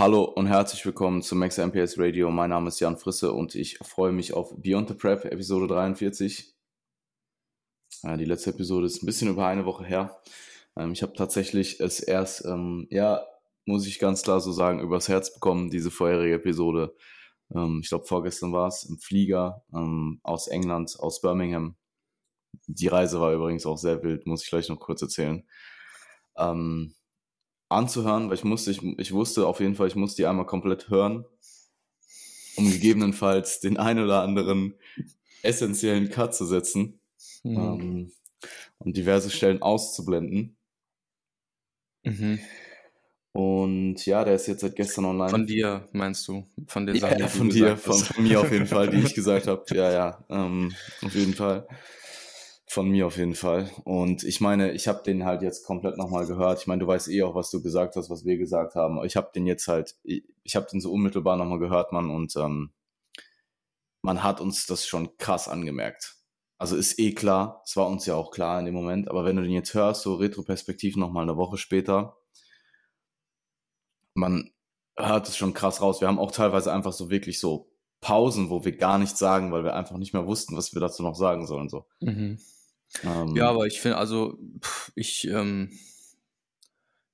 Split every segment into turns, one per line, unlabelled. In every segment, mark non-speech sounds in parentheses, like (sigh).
Hallo und herzlich willkommen zum Max MPS Radio. Mein Name ist Jan Frisse und ich freue mich auf Beyond the Prep, Episode 43. die letzte Episode ist ein bisschen über eine Woche her. Ähm, ich habe tatsächlich es erst, ähm, ja, muss ich ganz klar so sagen, übers Herz bekommen, diese vorherige Episode. Ähm, ich glaube, vorgestern war es im Flieger aus England, aus Birmingham. Die Reise war übrigens auch sehr wild, muss ich gleich noch kurz erzählen anzuhören, weil ich musste, ich, ich wusste auf jeden Fall, ich musste die einmal komplett hören, um gegebenenfalls den ein oder anderen essentiellen Cut zu setzen mhm. ähm, und diverse Stellen auszublenden. Mhm. Und ja, der ist jetzt seit gestern online.
Von dir, meinst du?
Von den Sachen, ja, von dir, von, von, mir auf jeden Fall, die ich gesagt habe. Ja, ja, ähm, auf jeden Fall. Von mir auf jeden Fall. Und ich meine, ich habe den halt jetzt komplett nochmal gehört. Ich meine, du weißt eh auch, was du gesagt hast, was wir gesagt haben. Ich habe den jetzt halt, ich habe den so unmittelbar nochmal gehört, Mann. Und ähm, man hat uns das schon krass angemerkt. Also ist eh klar, es war uns ja auch klar in dem Moment. Aber wenn du den jetzt hörst, so retroperspektiv nochmal eine Woche später, man hört es schon krass raus. Wir haben auch teilweise einfach so wirklich so Pausen, wo wir gar nichts sagen, weil wir einfach nicht mehr wussten, was wir dazu noch sagen sollen. So. Mhm.
Ähm, ja, aber ich finde, also ich, ähm,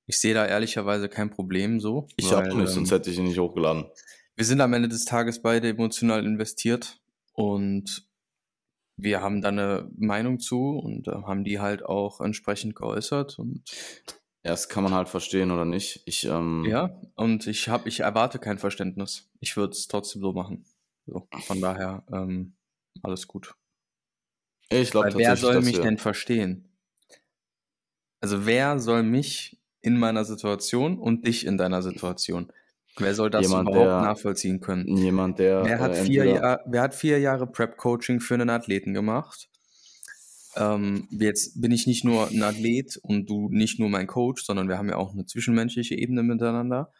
ich sehe da ehrlicherweise kein Problem so.
Ich habe nicht, ähm, sonst hätte ich ihn nicht hochgeladen.
Wir sind am Ende des Tages beide emotional investiert und wir haben da eine Meinung zu und äh, haben die halt auch entsprechend geäußert und
ja, das kann man halt verstehen oder nicht. Ich, ähm,
ja, und ich habe, ich erwarte kein Verständnis. Ich würde es trotzdem so machen. So, von daher ähm, alles gut.
Ich glaube
tatsächlich. Wer soll mich denn verstehen? Also wer soll mich in meiner Situation und dich in deiner Situation? Wer soll das jemand, überhaupt der, nachvollziehen können?
Jemand, der.
Wer hat, äh, vier, Jahr, wer hat vier Jahre Prep-Coaching für einen Athleten gemacht? Ähm, jetzt bin ich nicht nur ein Athlet und du nicht nur mein Coach, sondern wir haben ja auch eine zwischenmenschliche Ebene miteinander.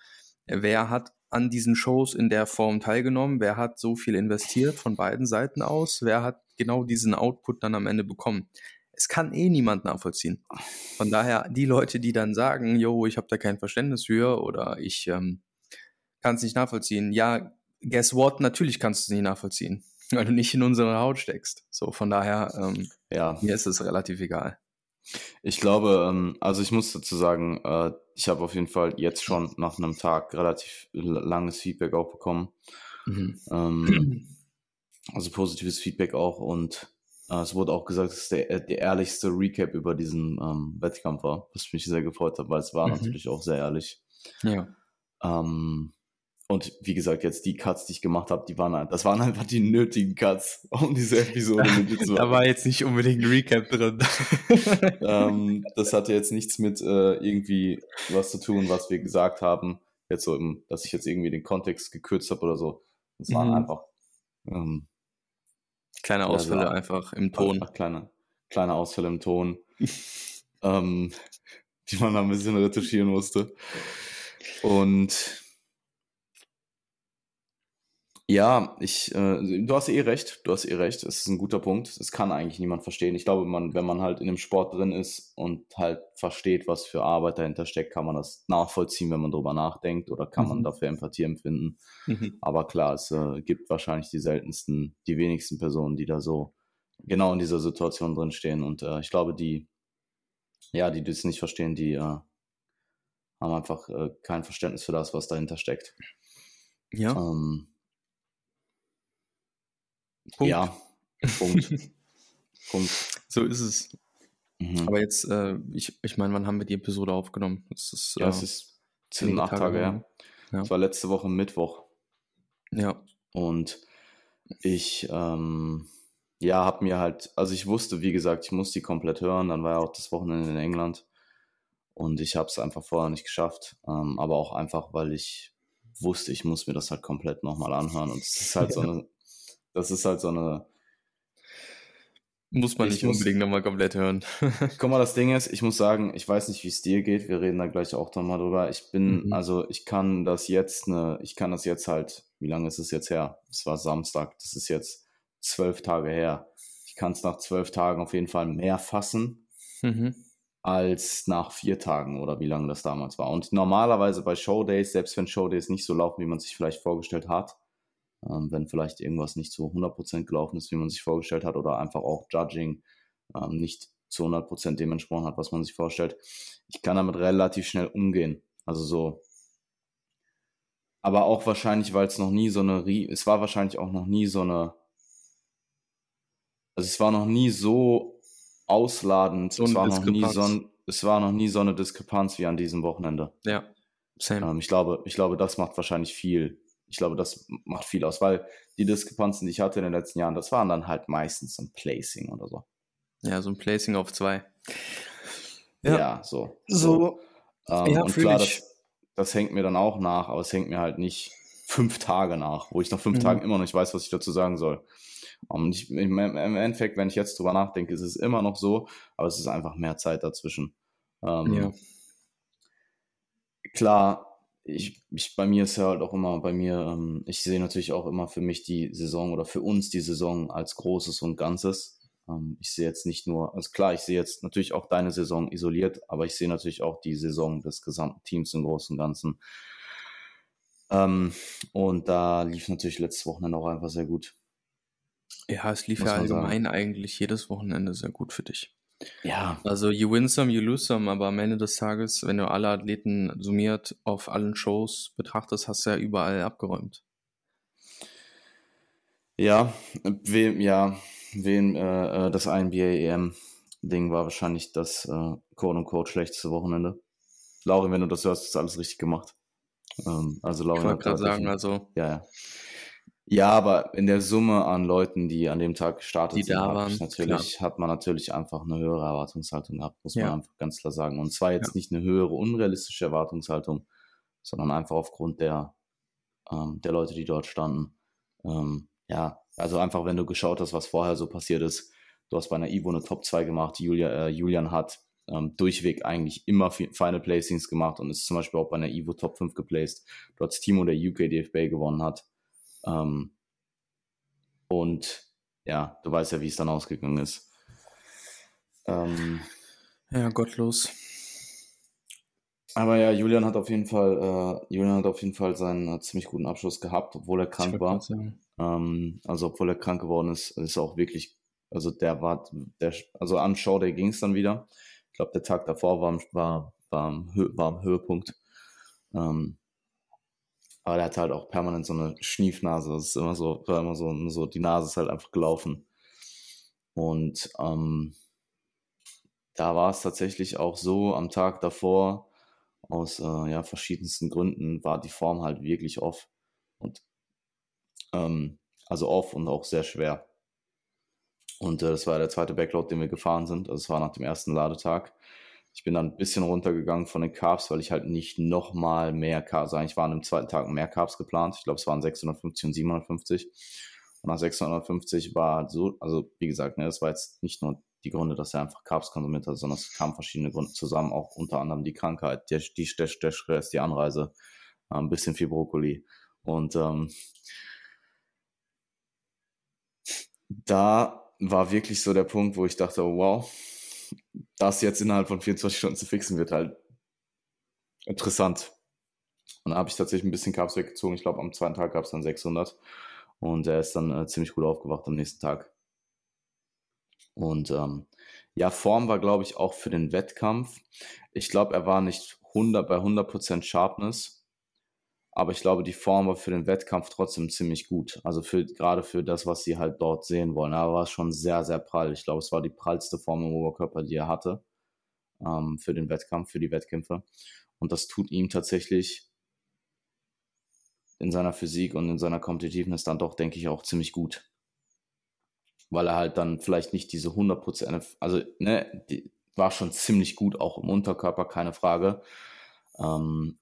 Wer hat an diesen Shows in der Form teilgenommen? Wer hat so viel investiert von beiden Seiten aus? Wer hat genau diesen Output dann am Ende bekommen? Es kann eh niemand nachvollziehen. Von daher, die Leute, die dann sagen, yo, ich habe da kein Verständnis für oder ich ähm, kann es nicht nachvollziehen. Ja, guess what? Natürlich kannst du es nicht nachvollziehen, (laughs) weil du nicht in unserer Haut steckst. So, von daher, ähm, ja. mir ist es relativ egal.
Ich glaube, ähm, also ich muss dazu sagen, äh, ich habe auf jeden Fall jetzt schon nach einem Tag relativ langes Feedback auch bekommen. Mhm. Ähm, (clears throat) also positives Feedback auch und äh, es wurde auch gesagt, dass es der, äh, der ehrlichste Recap über diesen ähm, Wettkampf war, was mich sehr gefreut hat, weil es war mhm. natürlich auch sehr ehrlich.
Ja.
Ähm, und wie gesagt, jetzt die Cuts, die ich gemacht habe, die waren halt, das waren einfach die nötigen Cuts, (laughs) um diese Episode
mit dir zu (laughs) Da war jetzt nicht unbedingt ein Recap drin. (laughs)
ähm, das hatte jetzt nichts mit äh, irgendwie was zu tun, was wir gesagt haben. Jetzt so, im, dass ich jetzt irgendwie den Kontext gekürzt habe oder so. Das waren mhm. einfach ähm,
kleine Ausfälle ja, einfach im Ton.
Einfach kleine, kleine Ausfälle im Ton, (laughs) ähm, die man da ein bisschen retuschieren musste. Und ja, ich, äh, du hast eh recht, du hast eh recht, es ist ein guter Punkt. Das kann eigentlich niemand verstehen. Ich glaube, man, wenn man halt in dem Sport drin ist und halt versteht, was für Arbeit dahinter steckt, kann man das nachvollziehen, wenn man darüber nachdenkt oder kann mhm. man dafür Empathie empfinden. Mhm. Aber klar, es äh, gibt wahrscheinlich die seltensten, die wenigsten Personen, die da so genau in dieser Situation drin stehen. Und äh, ich glaube, die, ja, die das nicht verstehen, die äh, haben einfach äh, kein Verständnis für das, was dahinter steckt.
Ja. Ähm,
Punkt. Ja, Punkt. (laughs)
Punkt. So ist es. Mhm. Aber jetzt, äh, ich, ich meine, wann haben wir die Episode aufgenommen?
Es ist, ja, äh, es ist zehn, acht Tage, her. Ja. Es war letzte Woche Mittwoch.
Ja.
Und ich, ähm, ja, habe mir halt, also ich wusste, wie gesagt, ich muss die komplett hören. Dann war ja auch das Wochenende in England. Und ich habe es einfach vorher nicht geschafft. Ähm, aber auch einfach, weil ich wusste, ich muss mir das halt komplett nochmal anhören. Und es ist halt ja. so (laughs) eine das ist halt so eine.
Muss man nicht unbedingt nochmal komplett hören. (laughs)
Guck mal, das Ding ist, ich muss sagen, ich weiß nicht, wie es dir geht. Wir reden da gleich auch nochmal drüber. Ich bin, mhm. also ich kann das jetzt, ne, ich kann das jetzt halt, wie lange ist es jetzt her? Es war Samstag, das ist jetzt zwölf Tage her. Ich kann es nach zwölf Tagen auf jeden Fall mehr fassen. Mhm. als nach vier Tagen oder wie lange das damals war. Und normalerweise bei Showdays, selbst wenn Showdays nicht so laufen, wie man sich vielleicht vorgestellt hat, ähm, wenn vielleicht irgendwas nicht zu 100% gelaufen ist, wie man sich vorgestellt hat, oder einfach auch Judging ähm, nicht zu 100% dem entsprochen hat, was man sich vorstellt, ich kann damit relativ schnell umgehen. Also so. Aber auch wahrscheinlich, weil es noch nie so eine, es war wahrscheinlich auch noch nie so eine, also es war noch nie so ausladend. So es, war noch nie so es war noch nie so eine Diskrepanz wie an diesem Wochenende.
Ja,
same. Ähm, ich, glaube, ich glaube, das macht wahrscheinlich viel. Ich glaube, das macht viel aus, weil die Diskrepanzen, die ich hatte in den letzten Jahren, das waren dann halt meistens ein Placing oder so.
Ja, so ein Placing auf zwei.
Ja, ja so.
So.
Ähm, ja, und klar, das, das hängt mir dann auch nach, aber es hängt mir halt nicht fünf Tage nach, wo ich nach fünf mhm. Tagen immer noch nicht weiß, was ich dazu sagen soll. Und ich, im Endeffekt, wenn ich jetzt drüber nachdenke, ist es immer noch so, aber es ist einfach mehr Zeit dazwischen. Ähm, ja. Klar, ich, ich, bei mir ist ja halt auch immer, bei mir, ähm, ich sehe natürlich auch immer für mich die Saison oder für uns die Saison als Großes und Ganzes. Ähm, ich sehe jetzt nicht nur, also klar, ich sehe jetzt natürlich auch deine Saison isoliert, aber ich sehe natürlich auch die Saison des gesamten Teams im Großen und Ganzen. Ähm, und da lief natürlich letztes Wochenende auch einfach sehr gut.
Ja, es lief ja allgemein sagen. eigentlich jedes Wochenende sehr gut für dich.
Ja.
Also you win some, you lose some, aber am Ende des Tages, wenn du alle Athleten summiert auf allen Shows betrachtest, hast du ja überall abgeräumt.
Ja, wem, ja, wem äh, äh das INBA-EM-Ding war wahrscheinlich das äh, Quote-unquote schlechteste Wochenende. Lauri, wenn du das hörst, ist alles richtig gemacht. Ähm, also Lauri
ich wollte gerade sagen, also.
Ja, ja. Ja, aber in der Summe an Leuten, die an dem Tag gestartet
die
sind,
waren,
natürlich, hat man natürlich einfach eine höhere Erwartungshaltung gehabt, muss ja. man einfach ganz klar sagen. Und zwar jetzt ja. nicht eine höhere unrealistische Erwartungshaltung, sondern einfach aufgrund der, ähm, der Leute, die dort standen. Ähm, ja, also einfach, wenn du geschaut hast, was vorher so passiert ist, du hast bei einer Ivo eine Top 2 gemacht, Julia, äh, Julian hat ähm, durchweg eigentlich immer Final Placings gemacht und ist zum Beispiel auch bei einer Ivo Top 5 geplaced. Du hast Timo, der UK DFB gewonnen hat. Ähm, und ja, du weißt ja, wie es dann ausgegangen ist.
Ähm, ja, gottlos.
Aber ja, Julian hat auf jeden Fall, äh, Julian hat auf jeden Fall seinen äh, ziemlich guten Abschluss gehabt, obwohl er krank war. Ähm, also obwohl er krank geworden ist, ist auch wirklich, also der war, der, also an Show, der ging es dann wieder. Ich glaube, der Tag davor war, war, war, am, war am Höhepunkt. Ähm, aber der hat halt auch permanent so eine Schniefnase. Das ist immer so, war immer so, so, die Nase ist halt einfach gelaufen. Und ähm, da war es tatsächlich auch so, am Tag davor, aus äh, ja, verschiedensten Gründen, war die Form halt wirklich off. Und ähm, also off und auch sehr schwer. Und äh, das war der zweite Backload, den wir gefahren sind. Also es war nach dem ersten Ladetag. Ich bin dann ein bisschen runtergegangen von den Carbs, weil ich halt nicht nochmal mehr Carbs, eigentlich waren im zweiten Tag mehr Carbs geplant. Ich glaube, es waren 650 und 750. Und nach 650 war so, also wie gesagt, ne, das war jetzt nicht nur die Gründe, dass er einfach Carbs konsumiert hat, sondern es kamen verschiedene Gründe zusammen, auch unter anderem die Krankheit, der, die, der, der Stress, die Anreise, äh, ein bisschen viel Brokkoli. Und ähm, da war wirklich so der Punkt, wo ich dachte, wow, das jetzt innerhalb von 24 Stunden zu fixen, wird halt interessant. Und da habe ich tatsächlich ein bisschen Carbs weggezogen. Ich glaube, am zweiten Tag gab es dann 600. Und er ist dann äh, ziemlich gut aufgewacht am nächsten Tag. Und ähm, ja, Form war, glaube ich, auch für den Wettkampf. Ich glaube, er war nicht 100 bei 100% Sharpness. Aber ich glaube, die Form war für den Wettkampf trotzdem ziemlich gut. Also für, gerade für das, was sie halt dort sehen wollen. Aber war schon sehr, sehr prall. Ich glaube, es war die prallste Form im Oberkörper, die er hatte. Ähm, für den Wettkampf, für die Wettkämpfe. Und das tut ihm tatsächlich in seiner Physik und in seiner Competitiveness dann doch, denke ich, auch ziemlich gut. Weil er halt dann vielleicht nicht diese 100%, also, ne, die war schon ziemlich gut, auch im Unterkörper, keine Frage. Ähm,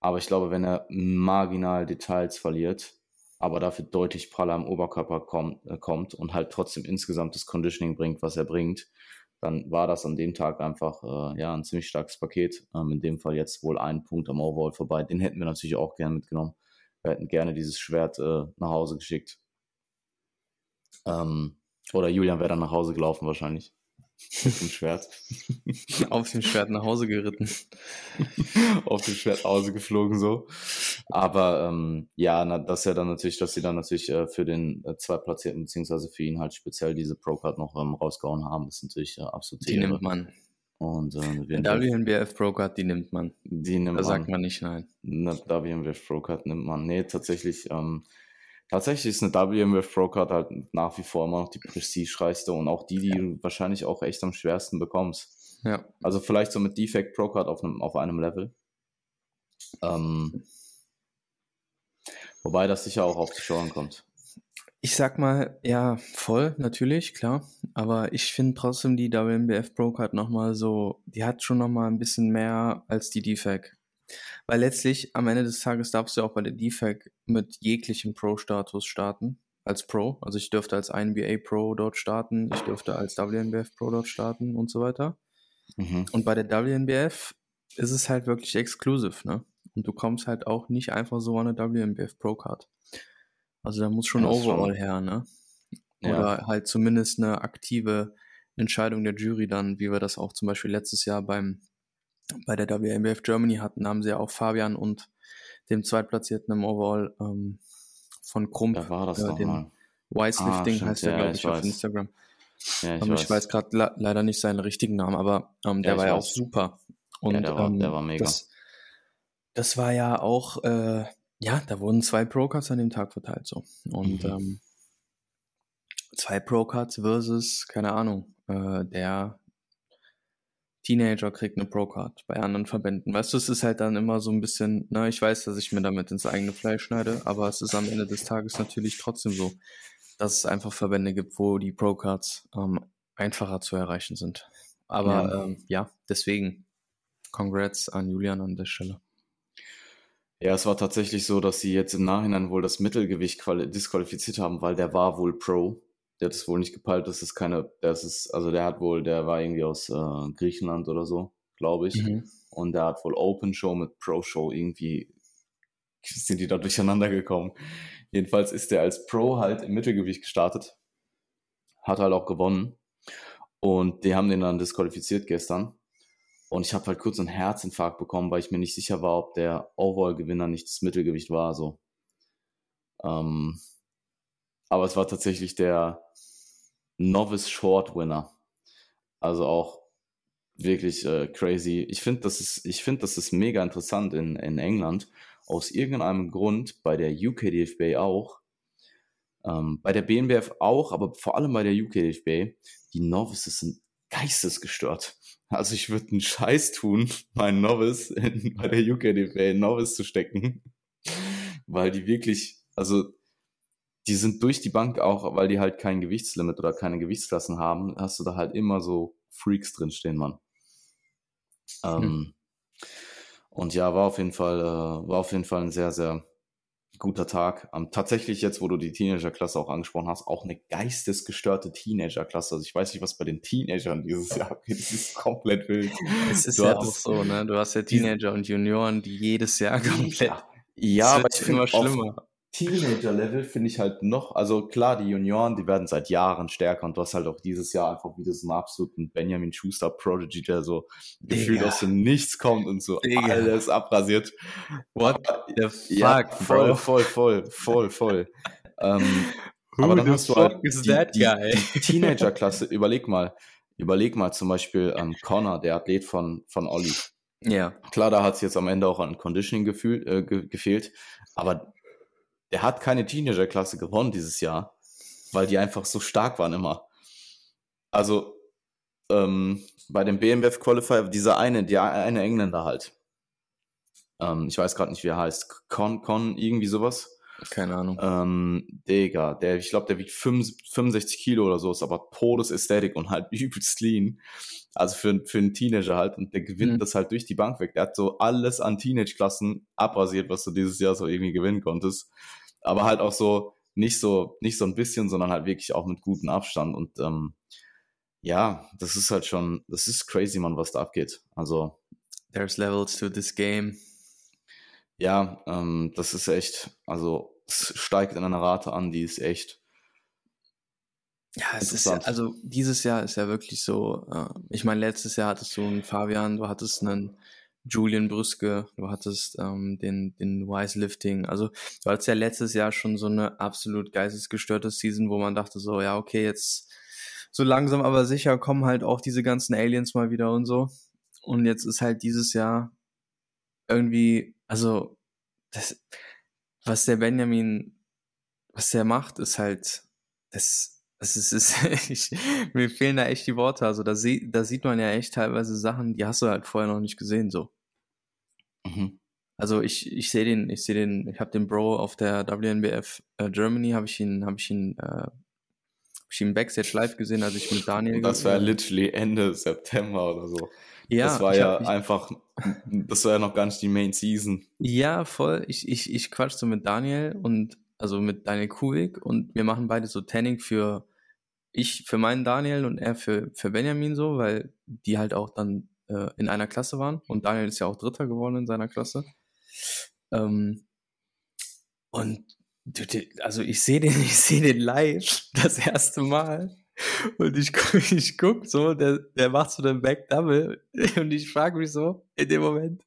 aber ich glaube, wenn er marginal Details verliert, aber dafür deutlich praller am Oberkörper kommt, äh, kommt und halt trotzdem insgesamt das Conditioning bringt, was er bringt, dann war das an dem Tag einfach äh, ja ein ziemlich starkes Paket. Ähm, in dem Fall jetzt wohl ein Punkt am Overall vorbei. Den hätten wir natürlich auch gerne mitgenommen. Wir hätten gerne dieses Schwert äh, nach Hause geschickt. Ähm, oder Julian wäre dann nach Hause gelaufen wahrscheinlich. Auf dem Schwert. (laughs)
Auf dem Schwert nach Hause geritten. (laughs)
Auf dem Schwert nach Hause geflogen, so. Aber ähm, ja, na, das ist ja dann natürlich, dass sie dann natürlich äh, für den äh, Zweitplatzierten, beziehungsweise für ihn halt speziell diese Pro-Card noch ähm, rausgehauen haben, ist natürlich äh, absolut
Die nimmt man.
Und äh,
Die
wir-
WNBF Pro Card, die nimmt man.
die nimmt
Da
man.
sagt man nicht nein.
Eine WMWF Pro Card nimmt man. Nee, tatsächlich, ähm, tatsächlich ist eine WMWF Pro Card halt nach wie vor immer noch die prestigereichste und auch die, die du wahrscheinlich auch echt am schwersten bekommst.
Ja.
Also vielleicht so mit Defect Pro Card auf einem, auf einem Level. Ähm, wobei das sicher auch auf die Show ankommt.
Ich sag mal, ja, voll, natürlich, klar. Aber ich finde trotzdem die WNBF Pro Card nochmal so, die hat schon nochmal ein bisschen mehr als die DFAC. Weil letztlich am Ende des Tages darfst du auch bei der DFAC mit jeglichem Pro-Status starten. Als Pro. Also ich dürfte als NBA Pro dort starten, ich dürfte als WNBF Pro dort starten und so weiter.
Mhm.
Und bei der WNBF ist es halt wirklich exclusive, ne? Und du kommst halt auch nicht einfach so an eine WNBF Pro Card. Also da muss schon
Ja, das schon.
Overall her, ne?
Ja.
Oder halt zumindest eine aktive Entscheidung der Jury dann, wie wir das auch zum Beispiel letztes Jahr beim bei der WNBF Germany hatten, haben sie ja auch Fabian und dem Zweitplatzierten im Overall ähm, von Krump,
Wer war das
äh,
nochmal?
Weislifting
Ah,
heißt er,
ja,
glaube
ich
ich, auf. Instagram.
Ja, ich
Ähm,
weiß.
Weiß gerade le leider nicht seinen richtigen Namen, aber ähm, der
Ja,
war ja auch super. Und
der war-
ähm,
der war mega.
Das, das war ja auch, äh, ja, da wurden zwei Pro-Cards an dem Tag verteilt so. Und
Mhm.
ähm, zwei Pro-Cards versus, keine Ahnung, äh, der Teenager kriegt eine Pro-Card bei anderen Verbänden. Weißt du, es ist halt dann immer so ein bisschen, ne, ich weiß, dass ich mir damit ins eigene Fleisch schneide, aber es ist am Ende des Tages natürlich trotzdem so, dass es einfach Verbände gibt, wo die Pro-Cards ähm, einfacher zu erreichen sind. Aber
Ja.
Ähm, ja, deswegen Congrats an Julian an der Stelle.
Ja, es war tatsächlich so, dass sie jetzt im Nachhinein wohl das Mittelgewicht quali- disqualifiziert haben, weil der war wohl Pro. Der hat es wohl nicht gepeilt, das ist keine, das ist, also der hat wohl, der war irgendwie aus äh, Griechenland oder so, glaube ich.
Mhm.
Und der hat wohl Open Show mit Pro Show irgendwie sind die da durcheinander gekommen. Jedenfalls ist der als Pro halt im Mittelgewicht gestartet. Hat halt auch gewonnen. Und die haben den dann disqualifiziert gestern. Und ich habe halt kurz einen Herzinfarkt bekommen, weil ich mir nicht sicher war, ob der Overall-Gewinner nicht das Mittelgewicht war. So. Ähm, aber es war tatsächlich der Novice Short Winner. Also auch wirklich äh, crazy. Ich finde, das ist, ich finde, das ist mega interessant in, in England. Aus irgendeinem Grund, bei der UKDFB auch, ähm, bei der BNBF auch, aber vor allem bei der UKDFB, die Novices sind geistesgestört. Also ich würde einen Scheiß tun, meinen Novice in, bei der UKDFB in Novice zu stecken, weil die wirklich, also die sind durch die Bank auch, weil die halt kein Gewichtslimit oder keine Gewichtsklassen haben, hast du da halt immer so Freaks drinstehen, Mann. Ähm, Und ja, war auf jeden Fall, äh, war auf jeden Fall ein sehr, sehr guter Tag. Ähm, tatsächlich jetzt, wo du die Teenagerklasse auch angesprochen hast, auch eine geistesgestörte Teenagerklasse. Also ich weiß nicht, was bei den Teenagern dieses Jahr abgeht. Das ist komplett wild.
Es ist
Du
ja auch so, ne? Du hast ja Teenager und Junioren, die jedes Jahr komplett.
Ja, aber
es
ich
immer
finde, auf
schlimmer.
Teenager-Level finde ich halt noch, also klar, die Junioren, die werden seit Jahren stärker und du hast halt auch dieses Jahr einfach wieder so einen absoluten Benjamin Schuster Prodigy, der so gefühlt aus dem Nichts kommt und so
Digga.
alles abrasiert.
What the fuck,
Ja, voll, voll, voll, voll, voll. ähm, aber dann hast du halt die, die, die Teenager-Klasse, überleg mal, überleg mal zum Beispiel ähm, Connor, der Athlet von, von Olli.
Ja,
Klar, da hat es jetzt am Ende auch an Conditioning gefühl, äh, ge gefehlt, aber der hat keine Teenager-Klasse gewonnen dieses Jahr, weil die einfach so stark waren immer. Also ähm, bei dem BMWF Qualifier, dieser eine, der eine Engländer halt. Ähm, ich weiß gerade nicht, wie er heißt. Con, Con, irgendwie sowas.
Keine Ahnung.
Ähm, Digga, der, ich glaube, der wiegt 65 65 Kilo oder so, ist aber Todesästhetik und halt (laughs) übelst lean. Also für, für einen Teenager halt. Und der gewinnt
Mhm.
das halt durch die Bank weg. Der hat so alles an Teenage-Klassen abrasiert, was du dieses Jahr so irgendwie gewinnen konntest. Aber halt auch so, nicht so, nicht so ein bisschen, sondern halt wirklich auch mit gutem Abstand. Und ähm, ja, das ist halt schon, das ist crazy, man, was da abgeht. Also,
There's levels to this game.
Ja, ähm, das ist echt, also es steigt in einer Rate an, die ist echt
Ja, es ist ja, also dieses Jahr ist ja wirklich so, äh, ich meine, letztes Jahr hattest du einen Fabian, du hattest einen Julian Brüske, du hattest ähm, den, den Wise Lifting. Also du hattest ja letztes Jahr schon so eine absolut geistesgestörte Season, wo man dachte so, ja, okay, jetzt so langsam aber sicher kommen halt auch diese ganzen Aliens mal wieder und so. Und jetzt ist halt dieses Jahr irgendwie, also das, was der Benjamin, was der macht, ist halt, das, das ist, (laughs) ist ich, mir fehlen da echt die Worte. Also da, sie, da sieht man ja echt teilweise Sachen, die hast du halt vorher noch nicht gesehen, so. Mhm. Also ich, ich sehe den, ich sehe den, ich habe den Bro auf der WNBF äh, Germany, habe ich ihn, habe ich ihn, äh, hab ich ihn Backstage live gesehen, als ich mit Daniel.
Das war literally Ende September oder so. Ja, das war ja hab, einfach, das war ja noch gar nicht die Main Season.
Ja, voll. Ich, ich, ich quatsch so mit Daniel und also mit Daniel Kuhig und wir machen beide so Tanning für ich für meinen Daniel und er für, für Benjamin so, weil die halt auch dann äh, in einer Klasse waren und Daniel ist ja auch Dritter geworden in seiner Klasse. Ähm, und also ich sehe den, (laughs) ich sehe den live das erste Mal und ich guck, (laughs) ich guck so, der, der macht so einen Back Double (laughs) und ich frage mich so in dem Moment,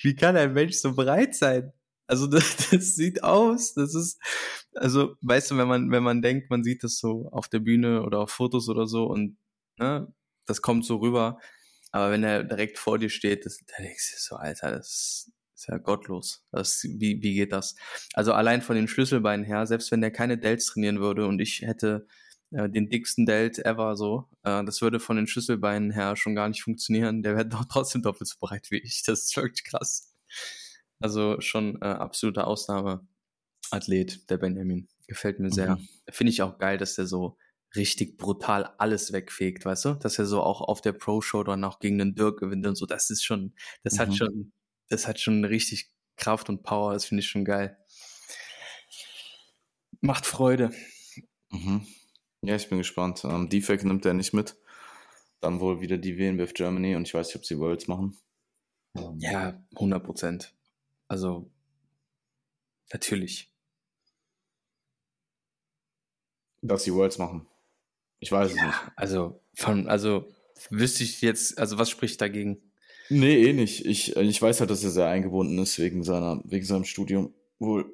wie kann ein Mensch so breit sein? Also (laughs) das, das sieht aus, das ist, also weißt du, wenn man, wenn man denkt, man sieht das so auf der Bühne oder auf Fotos oder so und ne, das kommt so rüber, aber wenn er direkt vor dir steht, das, da denkst du so, Alter, das ist ja gottlos. Das, wie, wie geht das? Also allein von den Schlüsselbeinen her, selbst wenn der keine Delts trainieren würde und ich hätte äh, den dicksten Delt ever so, äh, das würde von den Schlüsselbeinen her schon gar nicht funktionieren. Der wäre (laughs) doch trotzdem doppelt so breit wie ich. Das ist wirklich krass. Also schon äh, absoluter Ausnahmeathlet, der Benjamin. Gefällt mir sehr. Mhm. Finde ich auch geil, dass der so richtig brutal alles wegfegt, weißt du? Dass er so auch auf der Pro-Show dann auch gegen den Dirk gewinnt und so. Das ist schon, das mhm. hat schon, das hat schon richtig Kraft und Power. Das finde ich schon geil. Macht Freude.
Mhm. Ja, ich bin gespannt. Ähm, Defect nimmt er nicht mit. Dann wohl wieder die WNBF Germany und ich weiß nicht, ob sie Worlds machen.
Ja, 100 Prozent. Also, natürlich.
Dass sie Worlds machen. Ich weiß ja, es nicht.
Also, von, also wüsste ich jetzt, also was spricht dagegen?
Nee, eh nicht. Ich, ich weiß halt, dass er sehr eingebunden ist wegen, seiner, wegen seinem Studium. Wohl,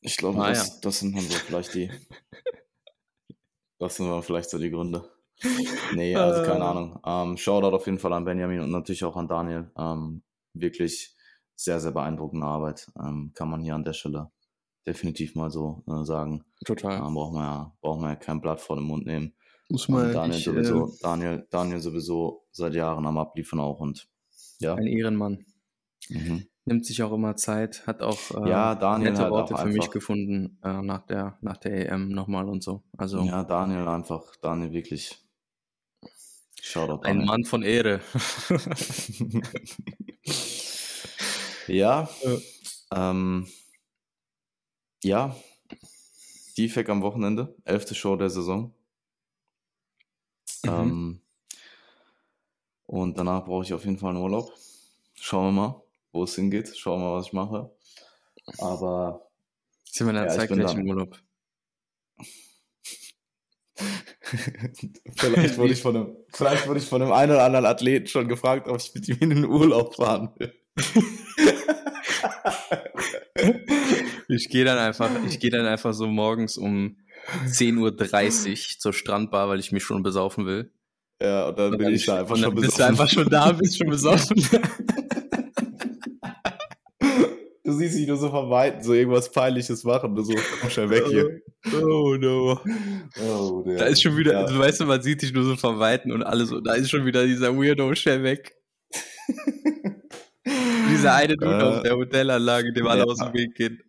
ich glaube, ah, das, ja. das sind dann so vielleicht die. (laughs) das sind vielleicht so die Gründe. (laughs) Nee, also keine ah. Ahnung. Ähm, Shoutout auf jeden Fall an Benjamin und natürlich auch an Daniel. Ähm, wirklich sehr, sehr beeindruckende Arbeit. Ähm, kann man hier an der Stelle definitiv mal so äh, sagen.
Total.
Ähm, braucht, man ja, braucht man ja kein Blatt vor den Mund nehmen.
Muss man
Daniel nicht, sowieso, äh, Daniel, Daniel sowieso seit Jahren am Abliefern auch und ja.
Ein Ehrenmann. Mhm. Nimmt sich auch immer Zeit, hat auch
äh, ja, Daniel
nette Worte für mich gefunden äh, nach der nach der EM nochmal und so. Also
ja, Daniel einfach, Daniel wirklich.
Shoutout Ein Mann von Ehre. (laughs)
ja. Ähm, ja. Defect am Wochenende, elfte Show der Saison. Mhm. Ähm, und danach brauche ich auf jeden Fall einen Urlaub. Schauen wir mal, wo es hingeht. Schauen wir mal, was ich mache. Aber.
Sind wir dann ja, zeitgleich im Urlaub? (laughs)
vielleicht, wurde ich von einem, vielleicht wurde ich von einem einen oder anderen Athleten schon gefragt, ob ich mit ihm in den Urlaub fahren will. (laughs)
ich gehe dann einfach, ich gehe dann einfach so morgens um 10.30 Uhr zur Strandbar, weil ich mich schon besaufen will.
Ja, und dann und bin dann ich da einfach schon
besoffen. Bist du einfach schon da, bist schon besoffen. (laughs)
du siehst dich nur so vermeiden, so irgendwas Peinliches machen, du so, komm schnell weg hier.
Oh no. Oh, der, da ist schon wieder, ja. du weißt, man sieht dich nur so verweiten und alles, und da ist schon wieder dieser Weirdo schnell weg. (laughs) dieser eine Dude äh, auf der Hotelanlage, dem alle ja. aus dem Weg gehen.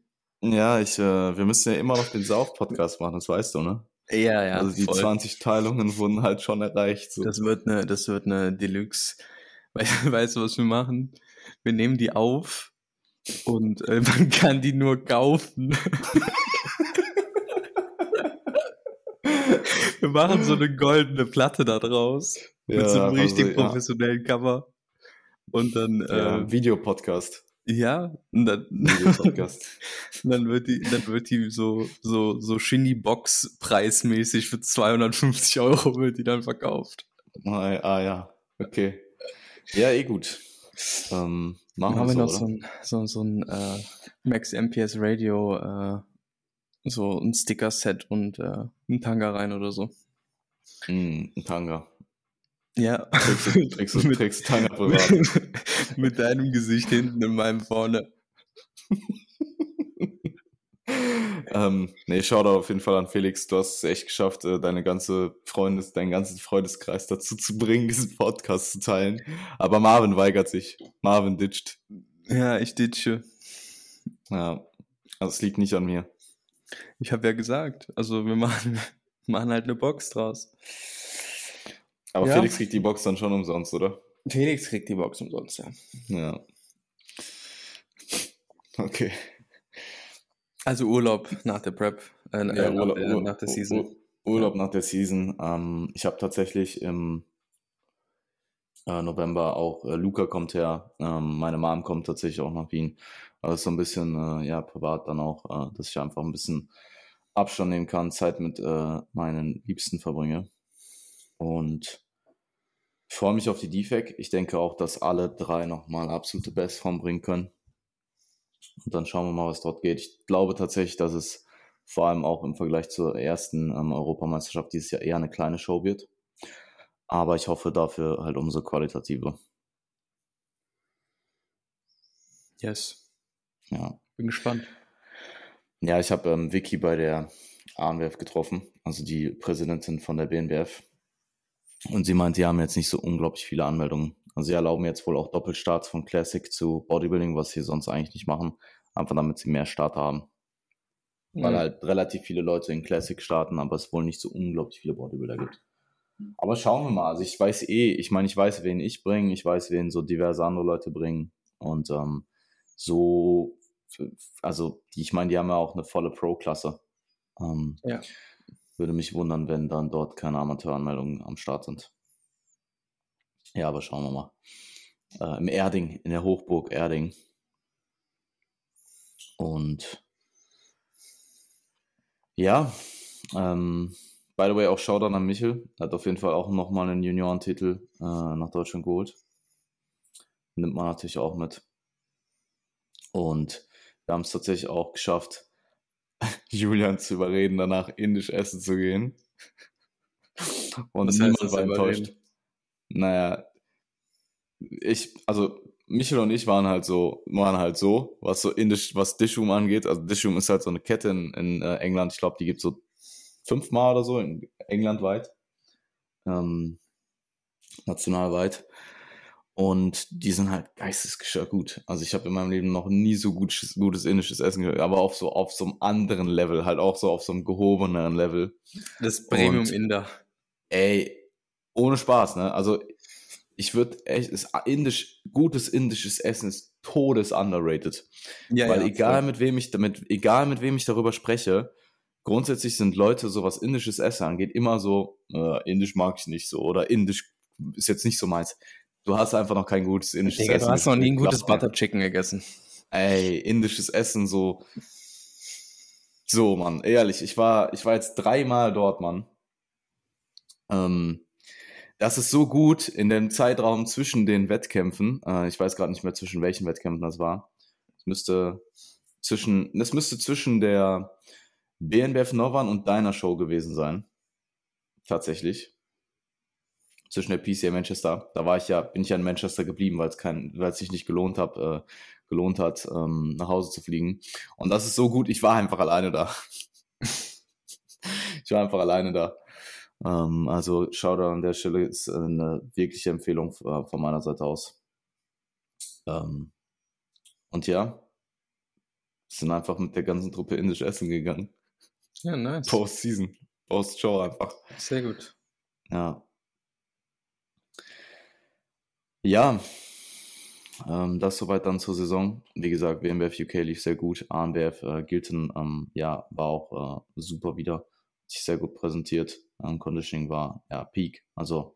Ja, ich, äh, wir müssen ja immer noch den Sauf-Podcast machen, das weißt du, ne?
Ja, ja.
Also die voll. 20 Teilungen wurden halt schon erreicht.
So. Das wird eine, das wird eine Deluxe. (laughs) Weißt du, was wir machen? Wir nehmen die auf und äh, (laughs) man kann die nur kaufen. wir machen so eine goldene Platte da draus. Ja, mit so einem richtig so, professionellen ja. Cover. Und dann.
Ja,
äh,
Videopodcast.
Ja, und dann, (laughs) dann wird die, dann wird die so, so, so Shindy-Box preismäßig für 250 Euro wird die dann verkauft.
Ah, ah ja, okay. Ja, eh gut. Ähm,
machen haben wir noch so ein, so, so ein äh, Max MPS Radio, äh, so ein Sticker-Set und äh, ein Tanga rein oder so.
Mm, ein Tanga.
Ja.
Trägst du, trägst du, (laughs) trägst Tanga privat. (laughs)
mit deinem Gesicht hinten in meinem vorne.
Ähm, nee, schau da auf jeden Fall an Felix. Du hast es echt geschafft, äh, deine ganze Freundes, deinen ganzen Freundeskreis dazu zu bringen, (laughs) diesen Podcast zu teilen. Aber Marvin weigert sich. Marvin ditcht.
Ja, ich ditche.
Ja, also es liegt nicht an mir.
Ich habe ja gesagt, also wir machen, (laughs) machen halt eine Box draus.
Aber ja. Felix kriegt die Box dann schon umsonst, oder?
Felix kriegt die Box umsonst, ja.
Ja. Okay.
Also Urlaub nach der Prep,
äh, ja, äh, Urlaub, nach, äh, nach, der Season. Urlaub nach der Season. Ähm, ich habe tatsächlich im äh, November auch, äh, Luca kommt her, ähm, meine Mom kommt tatsächlich auch nach Wien. Also so ein bisschen, äh, ja, privat dann auch, äh, dass ich einfach ein bisschen Abstand nehmen kann, Zeit mit äh, meinen Liebsten verbringe. Und ich freue mich auf die Defect. Ich denke auch, dass alle drei nochmal absolute Bestform bringen können. Und dann schauen wir mal, was dort geht. Ich glaube tatsächlich, dass es vor allem auch im Vergleich zur ersten ähm, Europameisterschaft dieses Jahr eher eine kleine Show wird. Aber ich hoffe dafür halt umso qualitativer.
Yes.
Ja.
Bin gespannt.
Ja, ich habe ähm, Vicky bei der ANWF getroffen, also die Präsidentin von der BNBF. Und sie meint, sie haben jetzt nicht so unglaublich viele Anmeldungen. Also sie erlauben jetzt wohl auch Doppelstarts von Classic zu Bodybuilding, was sie sonst eigentlich nicht machen. Einfach damit sie mehr Start haben. Mhm. Weil halt relativ viele Leute in Classic starten, aber es wohl nicht so unglaublich viele Bodybuilder gibt. Aber schauen wir mal. Also ich weiß eh, ich meine, ich weiß, wen ich bringe, ich weiß, wen so diverse andere Leute bringen. Und ähm, so, also die, ich meine, die haben ja auch eine volle Pro-Klasse. Ähm,
ja.
Würde mich wundern, wenn dann dort keine Amateuranmeldungen am Start sind. Ja, aber schauen wir mal. Äh, Im Erding, in der Hochburg Erding. Und ja, ähm, by the way, auch Shoutout an Michel. Hat auf jeden Fall auch nochmal einen Juniorentitel äh, nach Deutschland geholt. Nimmt man natürlich auch mit. Und wir haben es tatsächlich auch geschafft, (laughs) Julian zu überreden, danach indisch essen zu gehen. Und Was niemand war enttäuscht. Naja, ich, also Michel und ich waren halt so, waren halt so, was so indisch, was Dishum angeht. Also Dishum ist halt so eine Kette in, in äh, England. Ich glaube, die gibt es so fünfmal oder so in England weit. Ähm, nationalweit. Und die sind halt geistesgeschirr gut. Also ich habe in meinem Leben noch nie so gutes, gutes indisches Essen gehört, aber auf so auf so einem anderen Level, halt auch so auf so einem gehobeneren Level.
Das Premium Und, Inder.
Ey, ohne Spaß, ne? Also ich würde echt, ist indisch, gutes indisches Essen ist todes underrated. Ja, Weil ja, egal voll. mit wem ich damit, egal mit wem ich darüber spreche, grundsätzlich sind Leute, so was indisches Essen angeht, immer so, äh, indisch mag ich nicht so oder indisch ist jetzt nicht so meins. Du hast einfach noch kein gutes indisches
Digga, Essen. Du hast noch nie ein gutes Butter Chicken gegessen.
Ey, indisches Essen so. So, Mann, ehrlich, ich war, ich war jetzt dreimal dort, Mann. Ähm, das ist so gut in dem Zeitraum zwischen den Wettkämpfen. Äh, ich weiß gerade nicht mehr, zwischen welchen Wettkämpfen das war. Es müsste zwischen, das müsste zwischen der BNBF Novan und deiner Show gewesen sein. Tatsächlich zwischen der PCA Manchester. Da war ich ja, bin ich ja in Manchester geblieben, weil es kein, weil es sich nicht gelohnt hat, äh, gelohnt hat, ähm, nach Hause zu fliegen. Und das ist so gut, ich war einfach alleine da. (laughs) ich war einfach alleine da. Ähm, also Shoutout an der Stelle ist eine wirkliche Empfehlung äh, von meiner Seite aus. Ähm, und ja, sind einfach mit der ganzen Truppe indisch essen gegangen.
Ja, nice.
Post-Season. Post-Show einfach.
Sehr gut.
Ja. Ja, ähm, das soweit dann zur Saison. Wie gesagt, WMWF UK lief sehr gut. ANWF äh, Gilton ähm, ja, war auch äh, super wieder. Hat sich sehr gut präsentiert. Ähm, Conditioning war ja Peak. Also